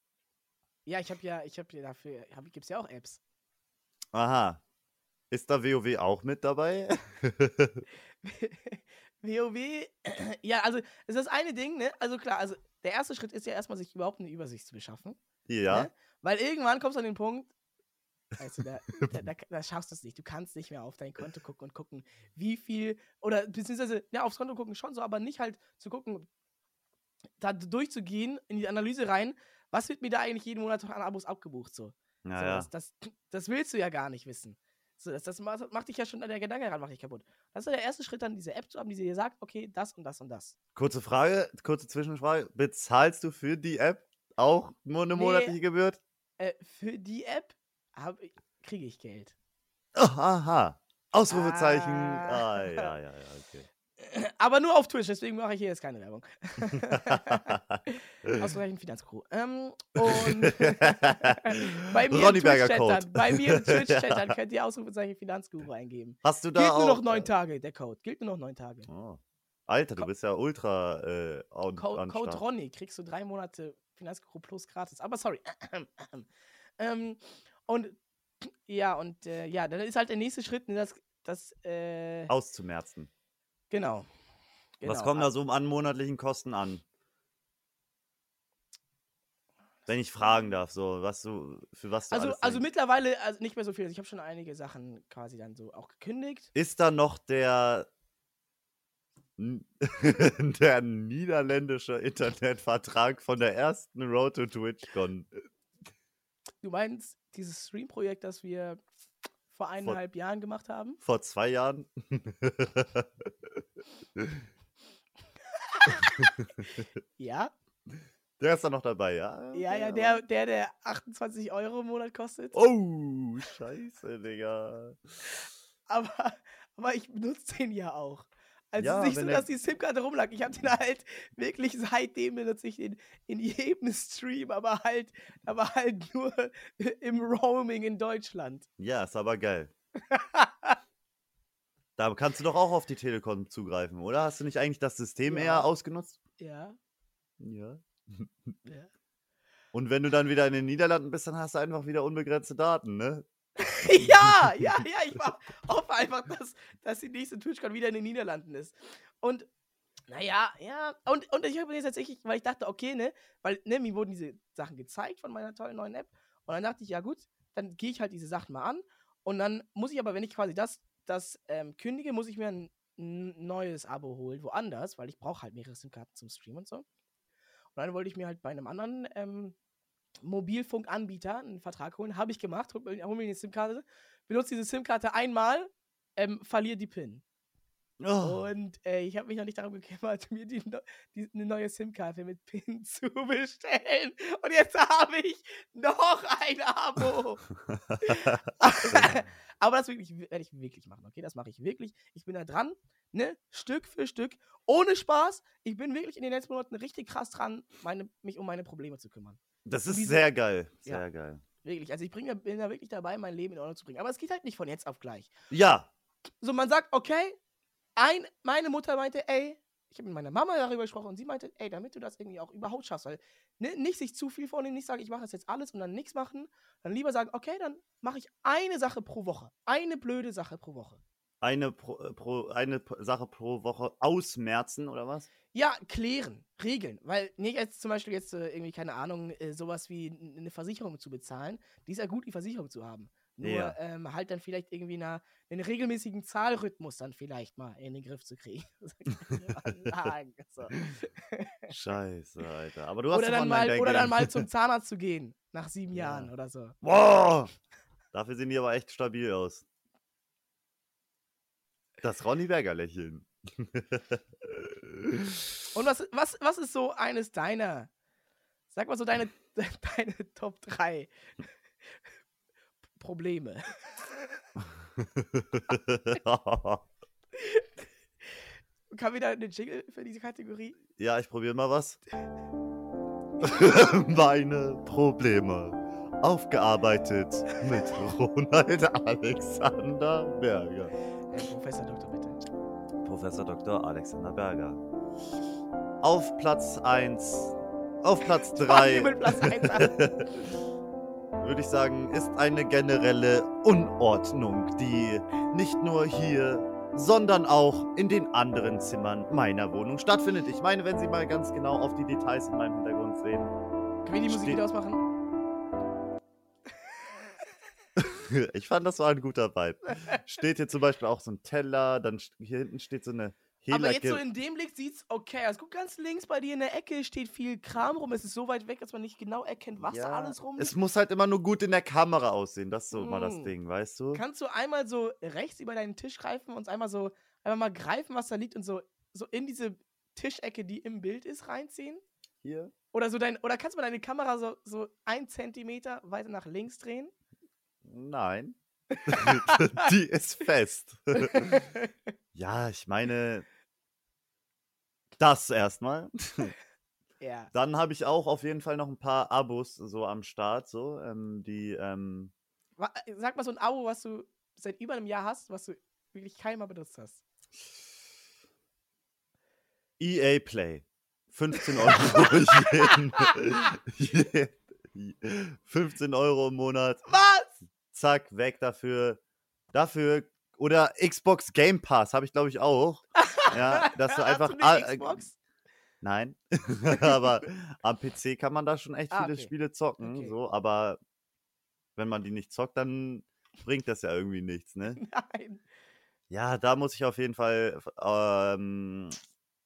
Ja, ich habe ja, ich habe ja dafür, hab, gibt's ja auch Apps. Aha. Ist da WoW auch mit dabei? *laughs* WoW, *clears throat* ja, also es ist das eine Ding, ne? Also klar, also der erste Schritt ist ja erstmal, sich überhaupt eine Übersicht zu beschaffen. ja. Ne? Weil irgendwann kommst du an den Punkt, du, da, *laughs* da, da, da schaffst du es nicht. Du kannst nicht mehr auf dein Konto gucken und gucken, wie viel, oder beziehungsweise, ja, aufs Konto gucken schon so, aber nicht halt zu gucken, da durchzugehen, in die Analyse rein, was wird mir da eigentlich jeden Monat an Abos abgebucht, so. so Ja, ja. Das, das, das willst du ja gar nicht wissen. So, das, das macht, dich ja schon, der Gedanke daran macht dich kaputt. Das ist ja der erste Schritt, dann diese App zu haben, die dir sagt, okay, das und das und das. Kurze Frage, kurze Zwischenfrage. Bezahlst du für die App auch nur eine Nee. monatliche Gebühr? Äh, für die App kriege ich Geld. Oh, aha. Ausrufezeichen. Ah, Ah. ja, ja, ja, okay. *laughs* Aber nur auf Twitch, deswegen mache ich hier jetzt keine Werbung. *laughs* Ausreichend Finanzcrew. Ähm, und bei mir Ronny im bei mir im Twitch-Chattern *laughs* könnt ihr Ausrufezeichen Finanzguru eingeben. Hast du da Gilt auch... nur noch neun äh, Tage, der Code. Gilt nur noch neun Tage. Oh. Alter, du Co- bist ja ultra äh, on, Code, on Code. Ronny kriegst du drei Monate Finanzguru Plus gratis. Aber sorry. *clears throat* ähm, und ja, und äh, ja, dann ist halt der nächste Schritt, ne, das, das äh, Auszumerzen. Genau. Was Genau. kommen da so an monatlichen Kosten an? Wenn ich fragen darf, so, was du, für was du Also, also mittlerweile also nicht mehr so viel. Also ich habe schon einige Sachen quasi dann so auch gekündigt. Ist da noch der, *laughs* der niederländische Internetvertrag von der ersten Road to TwitchCon? Du meinst dieses Stream-Projekt, das wir vor eineinhalb Jahren gemacht haben? Vor zwei Jahren? Ja. der ist da noch dabei, ja? Ja, ja, der, der, der 28 Euro im Monat kostet. Oh, scheiße, Digga. Aber, aber ich benutze den ja auch. Also Ja, es ist nicht so, dass die SIM-Karte rumlag. Ich habe den halt wirklich seitdem benutze ich den in jedem *laughs* Stream, aber halt, aber halt nur *laughs* im Roaming in Deutschland. Ja, ist aber geil. *laughs* Da kannst du doch auch auf die Telekom zugreifen, oder? Hast du nicht eigentlich das System Ja. eher ausgenutzt? Ja, Ja. ja. Und wenn du dann wieder in den Niederlanden bist, dann hast du einfach wieder unbegrenzte Daten, ne? *laughs* ja, ja, ja, ich war- hoffe einfach, dass, dass die nächste TwitchCon wieder in den Niederlanden ist. Und, naja, ja, und, und ich habe jetzt tatsächlich, weil ich dachte, okay, ne, weil, ne, mir wurden diese Sachen gezeigt von meiner tollen neuen App. Und dann dachte ich, ja gut, dann gehe ich halt diese Sachen mal an. Und dann muss ich aber, wenn ich quasi das, das ähm, kündige, muss ich mir ein, neues Abo holen, woanders, weil ich brauche halt mehrere SIM-Karten zum Stream und so. Und dann wollte ich mir halt bei einem anderen ähm, Mobilfunkanbieter einen Vertrag holen. Habe ich gemacht, hol, mir- hol mir eine SIM-Karte, benutze diese SIM-Karte einmal, ähm, verliere die PIN. Oh, Und äh, ich habe mich noch nicht darum gekümmert, *laughs* mir die, die, eine neue SIM-Karte mit PIN *laughs* zu bestellen. Und jetzt habe ich noch ein Abo. *laughs* Aber das wirklich, werde ich wirklich machen, okay? Das mache ich wirklich. Ich bin da dran, ne? Stück für Stück, ohne Spaß. Ich bin wirklich in den letzten Monaten richtig krass dran, meine, mich um meine Probleme zu kümmern. Das ist diese- sehr geil. Ja. Sehr geil. Wirklich. Also ich bring, da- bin da wirklich dabei, mein Leben in Ordnung zu bringen. Aber es geht halt nicht von jetzt auf gleich. Ja, So, man sagt, okay, ein, meine Mutter meinte, ey, ich habe mit meiner Mama darüber gesprochen und sie meinte, ey, damit du das irgendwie auch überhaupt schaffst, weil ne, nicht sich zu viel vornehmen, nicht sagen, ich mache das jetzt alles und dann nichts machen, dann lieber sagen, okay, dann mache ich eine Sache pro Woche. Eine blöde Sache pro Woche. Eine, pro, äh, pro, eine Sache pro Woche ausmerzen, oder was? Ja, klären, regeln. Weil nicht jetzt zum Beispiel jetzt äh, irgendwie, keine Ahnung, äh, sowas wie eine Versicherung zu bezahlen. Die ist ja gut, die Versicherung zu haben. Nur Ja. ähm, halt dann vielleicht irgendwie na, einen regelmäßigen Zahlrhythmus dann vielleicht mal in den Griff zu kriegen. *laughs* *laughs* So. Scheiße, Alter. Aber du hast oder, dann mal, oder dann mal zum *laughs* Zahnarzt zu gehen. Nach sieben Ja. Jahren oder so. Boah! Dafür sehen die aber echt stabil aus. Das Ronny Berger lächeln. Und was, was, was ist so eines deiner, sag mal so deine, *laughs* deine Top 3 Probleme? *laughs* Kann wieder eine Jingle für diese Kategorie? ja, ich probiere mal was. *laughs* Meine Probleme. Aufgearbeitet mit Ronald Alexander Berger. Äh, Professor Doktor, bitte. Professor Dr. Alexander Berger. Auf Platz 1, auf Platz Fangen 3 wir mit Platz 1 an. *laughs* würde ich sagen, ist eine generelle Unordnung, die nicht nur hier, sondern auch in den anderen Zimmern meiner Wohnung stattfindet. Ich meine, wenn Sie mal ganz genau auf die Details in meinem Hintergrund sehen. Können wir die Musik wieder ausmachen? *laughs* Ich fand, das war ein guter Vibe. Steht hier zum Beispiel auch so ein Teller, dann hier hinten steht so eine Aber jetzt so Hela- in dem Blick sieht's okay aus. Guck ganz links bei dir in der Ecke steht viel Kram rum. Es ist so weit weg, dass man nicht genau erkennt, was da Ja, alles rum Es muss halt immer nur gut in der Kamera aussehen. Das ist so immer das Mm. Ding, weißt du? Kannst du einmal so rechts über deinen Tisch greifen und einmal so einmal mal greifen, was da liegt und so, so in diese Tischecke, die im Bild ist, reinziehen? Hier. Oder so dein, oder kannst du mal deine Kamera so, so ein Zentimeter weiter nach links drehen? Nein. *laughs* Die ist fest. *laughs* ja, ich meine, das erstmal. *laughs* ja. Dann habe ich auch auf jeden Fall noch ein paar Abos so am Start, so, ähm, die, ähm, äh, Sag mal so ein Abo, was du seit über einem Jahr hast, was du wirklich keinmal benutzt hast. EA Play. 15 Euro jeden, je- 15 Euro im Monat. Was? Zack, weg dafür. Dafür. Oder Xbox Game Pass habe ich, glaube ich, auch. Ja, dass du *laughs* einfach. äh, Xbox? Nein. *laughs* aber am PC kann man da schon echt Ah, viele okay. Spiele zocken. Okay. So, aber wenn man die nicht zockt, dann bringt das ja irgendwie nichts, ne? *laughs* Nein. Ja, da muss ich auf jeden Fall ähm,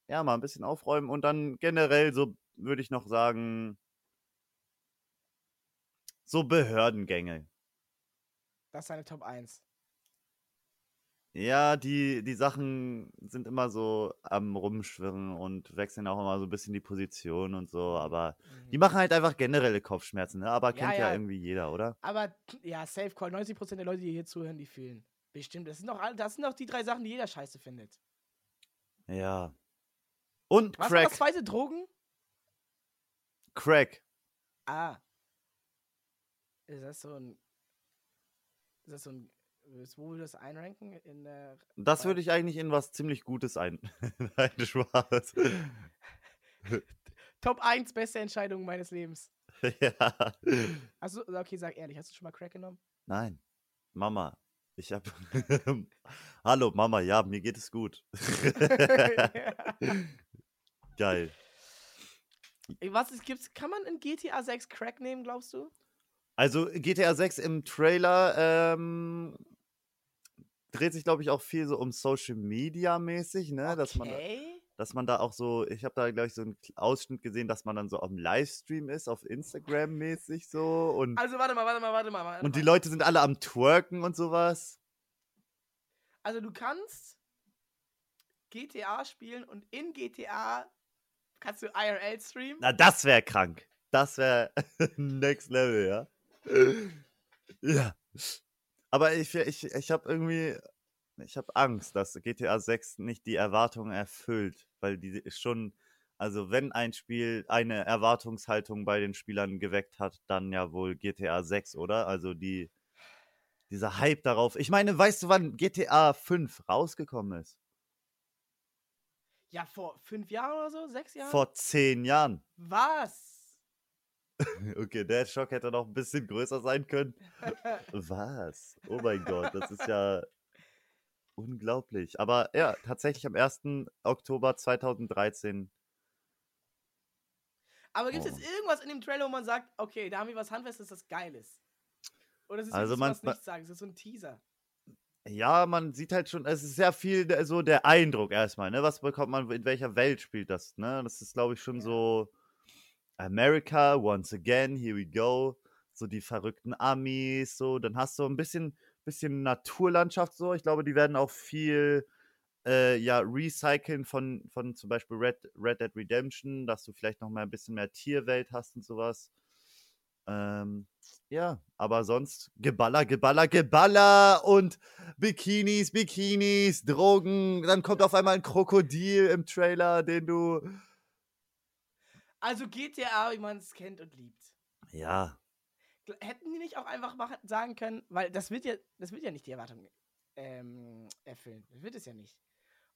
ja mal ein bisschen aufräumen und dann generell so würde ich noch sagen so Behördengänge. Das ist deine Top 1. Ja, die die Sachen sind immer so am rumschwirren und wechseln auch immer so ein bisschen die Position und so, aber die machen halt einfach generelle Kopfschmerzen, ne? Aber Mhm. Ja, kennt ja, ja. irgendwie jeder, oder? Aber ja, Safe Call. 90% der Leute, die hier zuhören, die fühlen. Bestimmt. Das sind doch, das sind doch die drei Sachen, die jeder scheiße findet. Ja. Und Was Crack, zweite? Drogen? Crack. Ah. Ist das so ein. Ist das so ein. Wo wir das einranken? In der. Das würde ich eigentlich in was ziemlich Gutes ein. *laughs* Nein, Spaß. *laughs* Top 1 beste Entscheidung meines Lebens. *laughs* ja. Hast du, okay, sag ehrlich, hast du schon mal Crack genommen? Nein, Mama, ich hab. Hallo, Mama, ja, mir geht es gut. Geil. Was ist, gibt's, kann man in GTA 6 Crack nehmen, glaubst du? Also GTA 6 im Trailer ähm, dreht sich, glaube ich, auch viel so um Social Media mäßig, ne? Dass man, Okay. dass man da auch so, ich habe da, glaube ich, so einen Ausschnitt gesehen, dass man dann so auf dem Livestream ist, auf Instagram mäßig so und, Also warte mal, warte mal, warte mal. Warte und die. Leute sind alle am Twerken und sowas. Also du kannst GTA spielen und in GTA kannst du IRL streamen. Na, das wäre krank. Das wäre *laughs* next level, ja. Ja. Aber ich, ich, ich habe irgendwie, ich habe Angst, dass GTA 6 nicht die Erwartungen erfüllt, weil die ist schon, also wenn ein Spiel eine Erwartungshaltung bei den Spielern geweckt hat, dann ja wohl GTA 6, oder? Also die, dieser Hype darauf. Ich meine, weißt du, wann GTA 5 rausgekommen ist? Ja, vor fünf Jahren oder so? Sechs Jahren? Vor zehn Jahren. Was? *laughs* Okay, der Schock hätte noch ein bisschen größer sein können. *laughs* Was? Oh mein Gott, das ist ja unglaublich. Aber ja, tatsächlich am 1. Oktober 2013. Aber gibt es Oh. jetzt irgendwas in dem Trailer, wo man sagt, okay, da haben wir was Handfestes, das geil ist? Oder ist es Also man- was nicht sagen? Es ist so ein Teaser. Ja, man sieht halt schon, es ist sehr viel der- so der Eindruck erstmal, ne? Was bekommt man, in welcher Welt spielt das, ne? Das ist, glaube ich, schon Ja. so America, once again, here we go. So die verrückten Amis, so. Dann hast du ein bisschen, bisschen Naturlandschaft, so. Ich glaube, die werden auch viel äh, ja, Recyceln von, von zum Beispiel Red, Red Dead Redemption, dass du vielleicht noch mal ein bisschen mehr Tierwelt hast und sowas. Ähm, ja, aber sonst Geballer, Geballer, Geballer und Bikinis, Bikinis, Drogen. Dann kommt auf einmal ein Krokodil im Trailer, den du. Also GTA, wie man es kennt und liebt. Ja, Hätten die nicht auch einfach machen, sagen können, weil das wird ja, das wird ja nicht die Erwartung ähm, erfüllen. Das wird es ja nicht.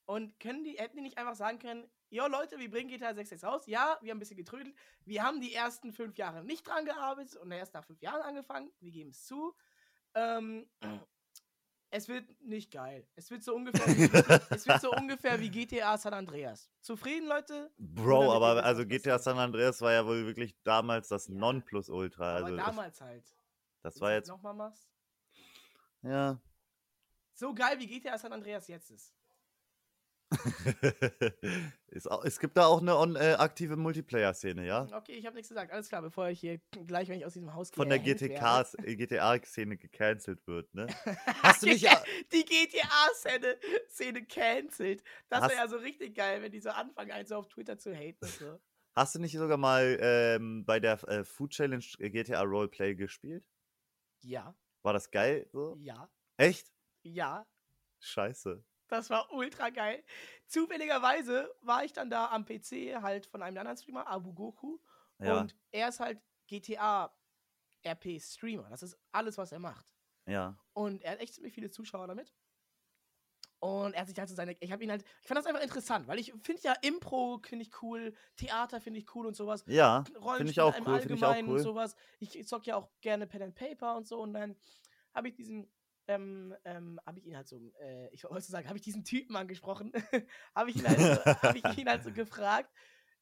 Und können die, hätten die nicht einfach sagen können, jo Leute, wir bringen GTA 6 jetzt raus. Ja, wir haben ein bisschen getrödelt. Wir haben die ersten fünf Jahre nicht dran gearbeitet und erst nach fünf Jahren angefangen. Wir geben es zu. Ähm, es wird nicht geil. Es wird so ungefähr wie, es wird so ungefähr wie *laughs* GTA San Andreas. Zufrieden, Leute? Bro, aber also GTA. San Andreas war ja wohl wirklich damals das Ja. Nonplusultra. Aber Also das, damals halt. das war jetzt. Nochmal machst. Ja. So geil wie GTA San Andreas jetzt ist. *laughs* es gibt da auch eine on, äh, aktive Multiplayer-Szene, ja? Okay, ich habe nichts gesagt. Alles klar, bevor ich hier gleich, wenn ich aus diesem Haus gehe, Von der werde. äh, GTA-Szene gecancelt wird, ne? *laughs* Hast du nicht. *laughs* Die GTA-Szene Szene cancelt. Das wäre ja so richtig geil, wenn die so anfangen, einen so auf Twitter zu haten so. Hast du nicht sogar mal ähm, bei der äh, Food Challenge äh, GTA Roleplay gespielt? Ja, War das geil? So? ja, Echt? ja. Scheiße. Das war ultra geil. Zufälligerweise war ich dann da am PC halt von einem anderen Streamer, Abu Goku. Ja, Und er ist halt GTA RP Streamer. Das ist alles, was er macht. ja. Und er hat echt ziemlich viele Zuschauer damit. Und er hat sich halt so seine. Ich habe ihn halt. Ich fand das einfach interessant, weil ich finde ja Impro finde ich cool, Theater finde ich cool und sowas. Ja, Rollenspiel finde ich auch im cool, finde ich auch Allgemeinen und cool. sowas. Ich, ich zock ja auch gerne Pen and Paper und so. Und dann habe ich diesen. Ähm, ähm, habe ich ihn halt so, äh, ich *laughs* wollte sagen, habe ich diesen Typen angesprochen, *laughs* habe ich, ihn halt so, hab ich ihn halt so gefragt,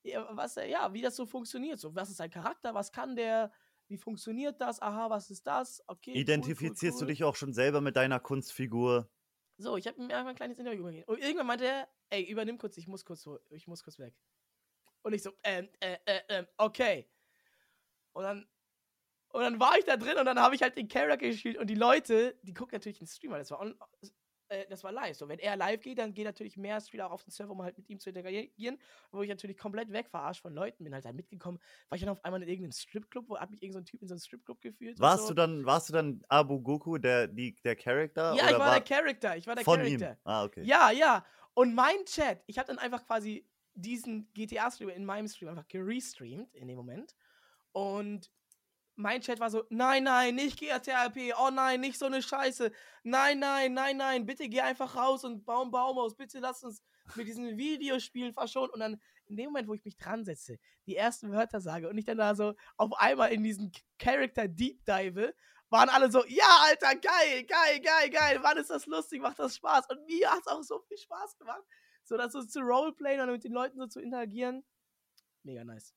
ja, was, ja, wie das so funktioniert, so, was ist sein Charakter, was kann der, wie funktioniert das, aha, was ist das, okay, cool, cool, Identifizierst cool. du dich auch schon selber mit deiner Kunstfigur? So, ich habe ihm einfach ein kleines Interview gegeben. Und irgendwann meinte er, ey, übernimm kurz, ich muss kurz, ich muss kurz weg. Und ich so, ähm, äh, äh, okay. Und dann, und dann war ich da drin und dann habe ich halt den Charakter gespielt und die Leute, die gucken natürlich den Streamer, das war on, äh, das war live. So, wenn er live geht, dann gehen natürlich mehr auch auf den Server, um halt mit ihm zu interagieren. Wo ich natürlich komplett weg verarscht von Leuten, bin halt da mitgekommen. War ich dann auf einmal in irgendeinem Stripclub, wo hat mich irgendein so Typ in so einem Stripclub gefühlt. Warst so. du dann, warst du dann Abu Goku, der, die, der Charakter? Ja, ich war, der Charakter, ich war der von Charakter. ihm. Ah, okay. Ja, ja. Und mein Chat, ich habe dann einfach quasi diesen GTA-Stream in meinem Stream einfach gerestreamt in dem Moment. Und mein Chat war so, nein, nein, nicht GTRP, oh nein, nicht so eine Scheiße. Nein, nein, nein, nein, bitte geh einfach raus und bau einen Baum aus. Bitte lass uns mit diesen Videospielen verschonen. Und dann in dem Moment, wo ich mich dran setze, die ersten Wörter sage und ich dann da so auf einmal in diesen Character Deep Dive, waren alle so, ja, Alter, geil, geil, geil, geil, wann ist das lustig, macht das Spaß. Und mir hat es auch so viel Spaß gemacht, so das so zu roleplayen und mit den Leuten so zu interagieren. Mega nice.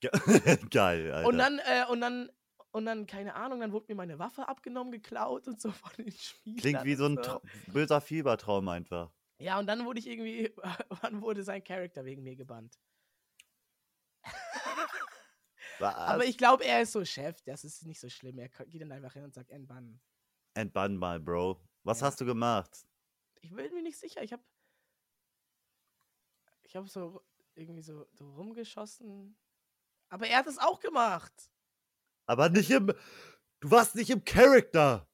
Ge- *laughs* Geil, Alter. Und dann, äh, und dann, und dann, keine Ahnung, dann wurde mir meine Waffe abgenommen, geklaut und so *laughs* von den Spielern. Klingt wie so ein Tra böser Fiebertraum einfach. Ja, und dann wurde ich irgendwie, *laughs* wann wurde sein Charakter wegen mir gebannt. Aber Was? ich glaube, er ist so Chef, das ist nicht so schlimm. Er geht dann einfach hin und sagt, entbannen. Entbann mal, Bro. Was Ja. hast du gemacht? Ich bin mir nicht sicher. Ich habe ich habe so irgendwie so, so rumgeschossen. Aber er hat es auch gemacht. Aber nicht im. Du warst nicht im Charakter.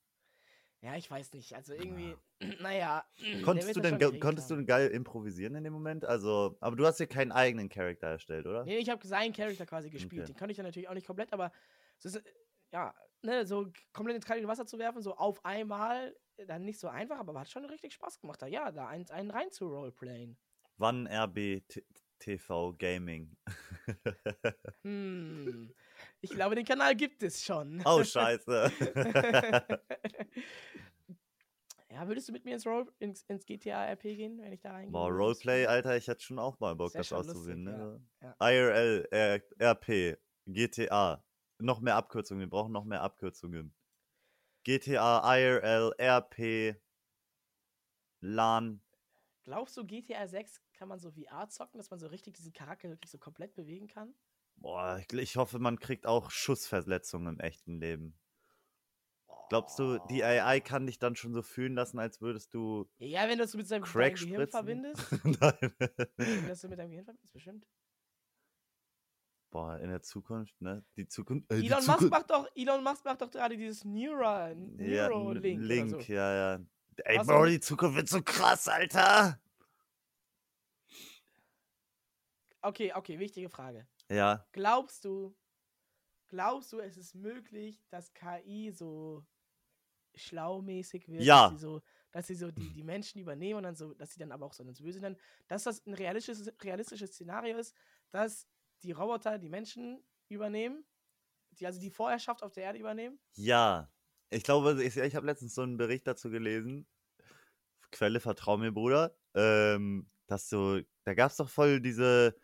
Ja, ich weiß nicht. Also irgendwie, naja. *clears throat* *clears throat* Konntest du denn konntest du denn geil improvisieren in dem Moment? Also, aber du hast dir keinen eigenen Charakter erstellt, oder? Nee, ich habe seinen Charakter quasi gespielt. Okay. Den konnte ich dann natürlich auch nicht komplett, aber so ist, ja, ne, so komplett ins kalte Wasser zu werfen, so auf einmal, äh, dann nicht so einfach, aber hat schon richtig Spaß gemacht. Da, ja, da einen, einen rein zu roleplayen. Wann RB T- TV Gaming? *laughs* Hm. Ich glaube, den Kanal gibt es schon. oh, *laughs* scheiße. ja, würdest du mit mir ins, Role, ins, ins GTA RP gehen, wenn ich da reingehe? Boah, Roleplay, Alter, ich hätte schon auch mal Bock, das auszuprobieren. lustig, Ne? ja. IRL, R RP, GTA. Noch mehr Abkürzungen, wir brauchen noch mehr Abkürzungen. GTA, IRL, RP, LAN. Glaubst du, GTA 6 kann man so VR zocken, dass man so richtig diesen Charakter wirklich so komplett bewegen kann? Boah, ich, ich hoffe, man kriegt auch Schussverletzungen im echten Leben. Glaubst du, die AI kann dich dann schon so fühlen lassen, als würdest du Ja, wenn du es mit deinem Gehirn spritzen? verbindest. *laughs* Nein. Wenn du so mit deinem Gehirn verbindest, bestimmt. Boah, in der Zukunft, ne? Die Zukunft. Äh, die Elon Musk Zukunft- macht doch, Elon Musk macht doch gerade dieses Neura, ja. Link, so. ja, ja. Ey, Was Bro, die Zukunft wird so krass, Alter. Okay, okay, wichtige Frage. Ja, Glaubst du, glaubst du, es ist möglich, dass KI so schlaumäßig wird, Ja. dass sie so, dass sie so die, die Menschen übernehmen und dann so, dass sie dann aber auch so ins Böse dann, dass das ein realistisches, realistisches Szenario ist, dass die Roboter die Menschen übernehmen, die also die Vorherrschaft auf der Erde übernehmen? ja. Ich glaube, ich, ich habe letztens so einen Bericht dazu gelesen. Quelle, vertrau mir, Bruder. Ähm, dass so, da gab es doch voll diese,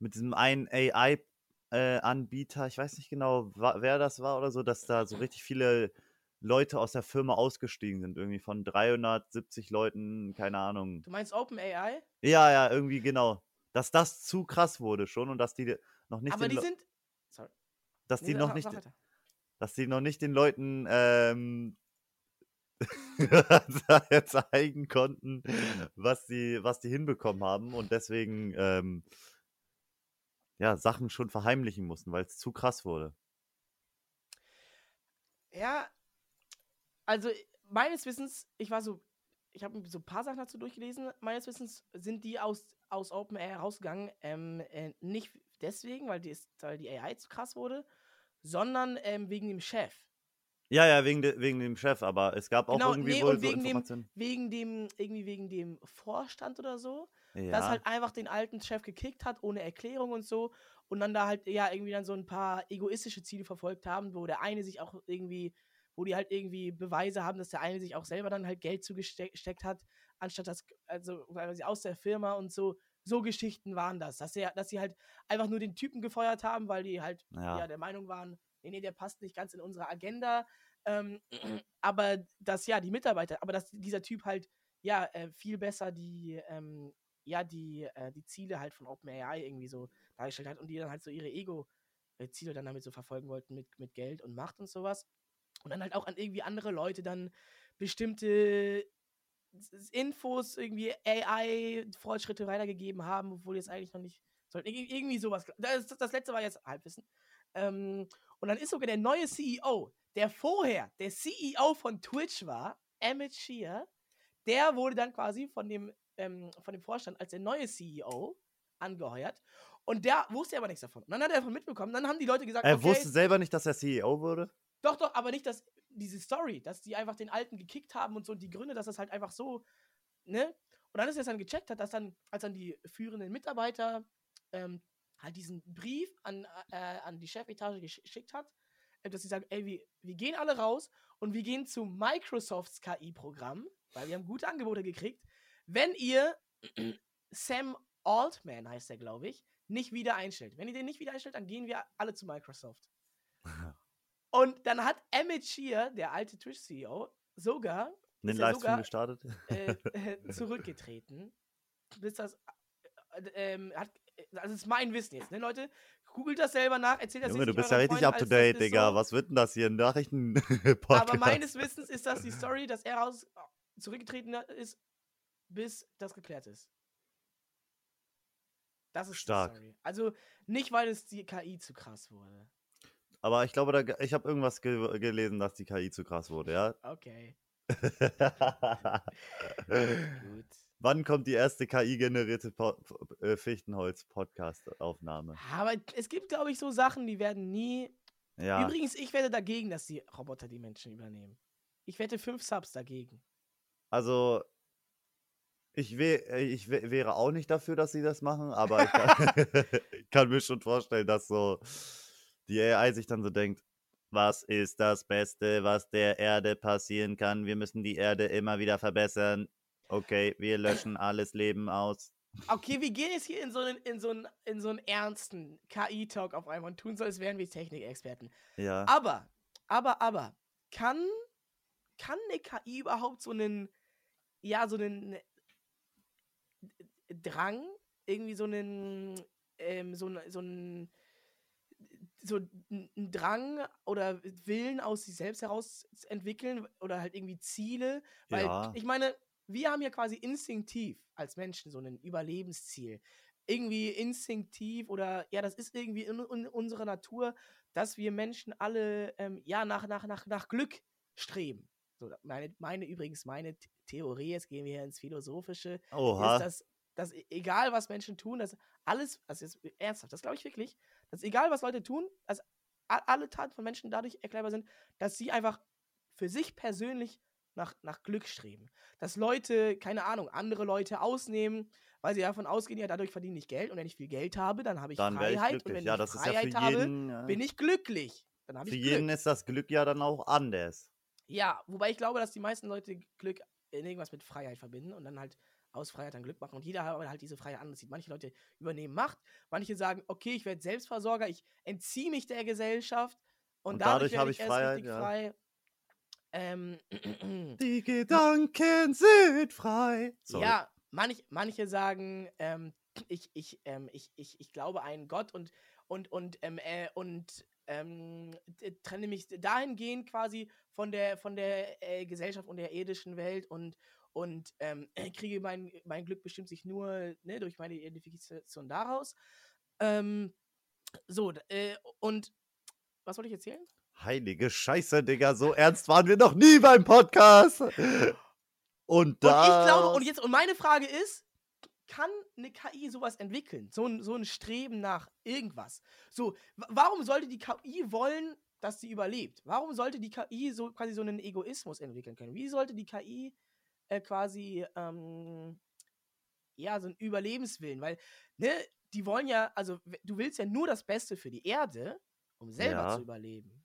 mit diesem einen AI-Anbieter, ich weiß nicht genau, wer das war oder so, dass da so richtig viele Leute aus der Firma ausgestiegen sind. Irgendwie von 370 Leuten, keine Ahnung. Du meinst OpenAI? Ja, ja, irgendwie genau. Dass das zu krass wurde schon und dass die noch nicht aber die Leu- sind. Sorry. dass die Nee, noch sag- nicht weiter. dass die noch nicht den Leuten ähm, *laughs* zeigen konnten, was die, was die hinbekommen haben und deswegen ähm, ja, Sachen schon verheimlichen mussten, weil es zu krass wurde. Ja, also äh, meines Wissens, ich war so, ich habe so ein paar Sachen dazu durchgelesen. Meines Wissens sind die aus, aus OpenAI rausgegangen, ähm, äh, nicht deswegen, weil die, ist, weil die AI zu krass wurde, sondern ähm, wegen dem Chef. Ja, ja, wegen, de, wegen dem Chef, aber es gab auch Genau, irgendwie nee, wohl so wegen dem- Informationen. Wegen dem, irgendwie wegen dem Vorstand oder so, Ja, das halt einfach den alten Chef gekickt hat, ohne Erklärung und so. Und dann da halt ja irgendwie dann so ein paar egoistische Ziele verfolgt haben, wo der eine sich auch irgendwie, wo die halt irgendwie Beweise haben, dass der eine sich auch selber dann halt Geld zugesteckt hat, anstatt das, also weil sie aus der Firma und so, so Geschichten waren das. Dass, sie, dass sie halt einfach nur den Typen gefeuert haben, weil die halt ja. ja, der Meinung waren, nee, nee, der passt nicht ganz in unsere Agenda. Ähm, *clears throat* aber dass ja, die Mitarbeiter, aber dass dieser Typ halt ja äh, viel besser die, ähm, ja, die, äh, die Ziele halt von OpenAI irgendwie so dargestellt hat und die dann halt so ihre Ego-Ziele dann damit so verfolgen wollten mit, mit Geld und Macht und sowas. Und dann halt auch an irgendwie andere Leute dann bestimmte Infos, irgendwie AI-Fortschritte weitergegeben haben, obwohl es eigentlich noch nicht sollten. Ir irgendwie sowas. Das, das letzte war jetzt Halbwissen. Ähm, und dann ist sogar der neue CEO, der vorher der CEO von Twitch war, Emmett Shear, der wurde dann quasi von dem, ähm, von dem Vorstand als der neue CEO angeheuert. Und der wusste aber nichts davon. Und dann hat er davon mitbekommen. Dann haben die Leute gesagt, Er okay, wusste selber nicht, dass er CEO wurde. doch, doch, aber nicht, dass diese Story, dass die einfach den Alten gekickt haben und so und die Gründe, dass das halt einfach so, ne? Und dann ist er dann gecheckt hat, dass dann, als dann die führenden Mitarbeiter ähm, halt diesen Brief an, äh, an die Chefetage gesch- geschickt hat, äh, dass sie sagen, ey, wir, wir gehen alle raus und wir gehen zu Microsofts KI-Programm, weil wir haben gute Angebote gekriegt, wenn ihr Sam Altman, heißt der, glaube ich, nicht wieder einstellt. Wenn ihr den nicht wieder einstellt, dann gehen wir alle zu Microsoft. *laughs* Und dann hat Emmett Shear, der alte Twitch-CEO, sogar ja Livestream gestartet. äh, äh, *laughs* zurückgetreten. Bis das. Äh, ähm, hat, also, das ist mein Wissen jetzt, ne, Leute? Googelt das selber nach, erzählt das Junge, du bist ja richtig Freunden, up to date, Digga. so. Was wird denn das hier? Nachrichten Aber meines Wissens ist das die Story, dass er raus zurückgetreten ist, bis das geklärt ist. Das ist Stark. Also nicht, weil es die KI zu krass wurde. Aber ich glaube, da, ich habe irgendwas ge gelesen, dass die KI zu krass wurde, ja? Okay, *laughs* gut. Wann kommt die erste KI-generierte äh, Fichtenholz-Podcast-Aufnahme? Aber es gibt, glaube ich, so Sachen, die werden nie. Ja, Übrigens, ich wette dagegen, dass die Roboter die Menschen übernehmen. Ich wette fünf Subs dagegen. also ich, wär, äh, ich wär, wäre auch nicht dafür, dass sie das machen, aber ich kann, ich *laughs* *laughs* kann mir schon vorstellen, dass so die AI sich dann so denkt, was ist das Beste, was der Erde passieren kann? Wir müssen die Erde immer wieder verbessern. Okay, wir löschen alles Leben aus. Okay, wir gehen jetzt hier in so einen, in so einen, in so einen ernsten KI-Talk auf einmal und tun so, als wären wir Technikexperten. Ja. Aber, aber, aber, kann, kann eine KI überhaupt so einen, ja, so einen Drang, irgendwie so einen, ähm, so, ein- so ein, so einen Drang oder Willen aus sich selbst heraus entwickeln oder halt irgendwie Ziele. Weil Ja. ich meine, wir haben ja quasi instinktiv als Menschen so ein Überlebensziel. Irgendwie instinktiv oder ja, das ist irgendwie in, in unserer Natur, dass wir Menschen alle ähm, ja nach, nach, nach, nach Glück streben. So, meine, meine übrigens, meine The- Theorie, jetzt gehen wir hier ins Philosophische, Oha. ist, dass, dass e- egal was Menschen tun, dass alles, also jetzt ernsthaft, das glaube ich wirklich, dass egal was Leute tun, dass alle Taten von Menschen dadurch erklärbar sind, dass sie einfach für sich persönlich nach, nach Glück streben. Dass Leute, keine Ahnung, andere Leute ausnehmen, weil sie davon ausgehen, ja, dadurch verdiene ich Geld und wenn ich viel Geld habe, dann habe ich dann wäre ich Freiheit und wenn Ja, ich ja Freiheit für habe, jeden. ja. bin ich glücklich. Dann habe Für ich jeden Glück. ist das Glück ja dann auch anders. Ja, wobei ich glaube, dass die meisten Leute Glück in irgendwas mit Freiheit verbinden und dann halt aus Freiheit dann Glück machen. Und jeder hat halt diese Freiheit anders sieht. Manche Leute übernehmen Macht, manche sagen, okay, ich werde Selbstversorger, ich entziehe mich der Gesellschaft und, Und dadurch, dadurch habe ich ich Freiheit, ja. frei. Ähm, *clears throat* Die Gedanken sind frei. Sorry. ja, manch, manche sagen, ähm, *clears throat* ich, ich, ähm, ich, ich, ich glaube an Gott und, und, und, ähm, äh, und ähm, trenne mich dahingehend quasi von der, von der äh, Gesellschaft und der irdischen Welt und, und ähm, *clears throat* kriege mein, mein Glück bestimmt sich nur ne, durch meine Identifikation daraus. Ähm, so, äh, und was wollte ich erzählen? Heilige Scheiße, Digga. So ernst waren wir noch nie beim Podcast. Und da. Und ich glaube, und jetzt, und meine Frage ist, kann eine KI sowas entwickeln? So ein, so ein Streben nach irgendwas. So, wa- warum sollte die KI wollen, dass sie überlebt? Warum sollte die KI so quasi so einen Egoismus entwickeln können? Wie sollte die KI äh, quasi ähm, ja so einen Überlebenswillen? Weil, ne, die wollen ja, also du willst ja nur das Beste für die Erde, um selber Ja. zu überleben.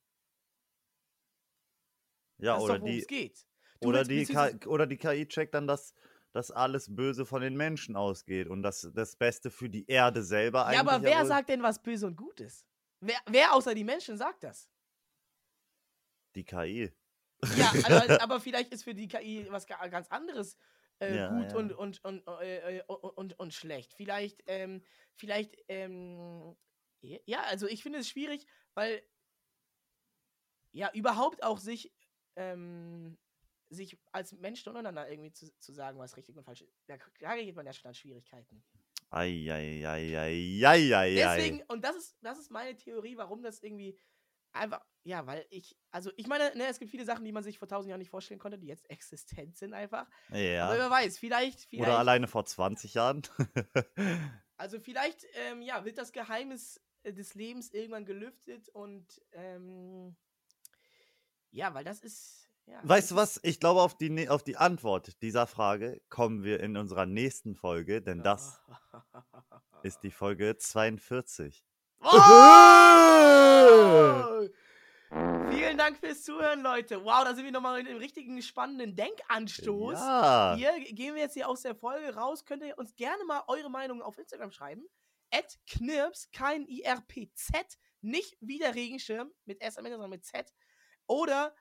ja, oder doch, die, es geht. Du oder, die oder die KI checkt dann, dass, dass alles Böse von den Menschen ausgeht und dass das Beste für die Erde selber eigentlich. Ja, aber wer wohl- sagt denn, was böse und gut ist? Wer, wer außer die Menschen sagt das? Die KI. Ja, *laughs* also, aber vielleicht ist für die KI was ga- ganz anderes äh, Ja, gut ja. Und, und, und, äh, äh, und, und, und schlecht. Vielleicht, ähm, vielleicht, ähm, ja, also ich finde es schwierig, weil ja, überhaupt auch sich, ähm, sich als Menschen untereinander irgendwie zu, zu sagen, was richtig und falsch ist. Da, da geht man ja schon an Schwierigkeiten. Eieieiei. Deswegen, und das ist, das ist meine Theorie, warum das irgendwie einfach, ja, weil ich, also ich meine, ne, es gibt viele Sachen, die man sich vor tausend Jahren nicht vorstellen konnte, die jetzt *laughs* existent sind einfach. Aber Ja. wer weiß, vielleicht, vielleicht, Oder alleine vor 20 Jahren. *laughs* also vielleicht, ähm, ja, wird das Geheimnis äh, des Lebens irgendwann gelüftet und, ähm, ja, weil das ist, ja. weißt du was? Ich glaube, auf die, ne- auf die Antwort dieser Frage kommen wir in unserer nächsten Folge, denn das *laughs* ist die Folge 42. Oh! Vielen Dank fürs Zuhören, Leute. Wow, da sind wir nochmal in einem richtigen spannenden Denkanstoß. Ja. Hier gehen wir jetzt hier aus der Folge raus. Könnt ihr uns gerne mal eure Meinung auf Instagram schreiben. At Knirps, kein I-R-P-Z, nicht wie der Regenschirm mit S am Ende, sondern mit Z. Oder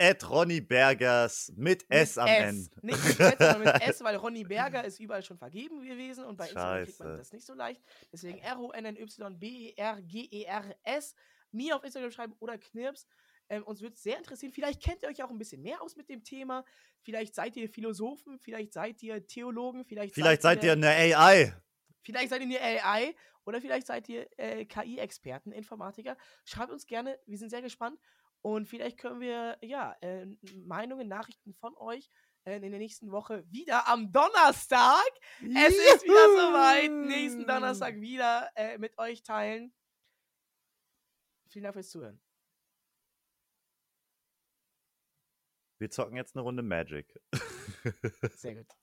Ed Ronny Bergers mit S am S. Ende. Nicht mit Z, sondern mit S, weil Ronny *laughs* Berger ist überall schon vergeben gewesen und bei Instagram kriegt man Scheiße. das nicht so leicht. Deswegen R-O-N-N-Y-B-E-R-G-E-R-S. Mir auf Instagram schreiben oder Knirps. Ähm, uns würde es sehr interessieren. Vielleicht kennt ihr euch auch ein bisschen mehr aus mit dem Thema. Vielleicht seid ihr Philosophen, vielleicht seid ihr Theologen, vielleicht, Vielleicht seid ihr eine AI. Vielleicht seid ihr eine AI oder vielleicht seid ihr äh, KI-Experten, Informatiker. Schreibt uns gerne, wir sind sehr gespannt. Und vielleicht können wir, ja, äh, Meinungen, Nachrichten von euch äh, in der nächsten Woche wieder am Donnerstag. Es ist wieder soweit. Nächsten Donnerstag wieder äh, mit euch teilen. Vielen Dank fürs Zuhören. Wir zocken jetzt eine Runde Magic. Sehr gut.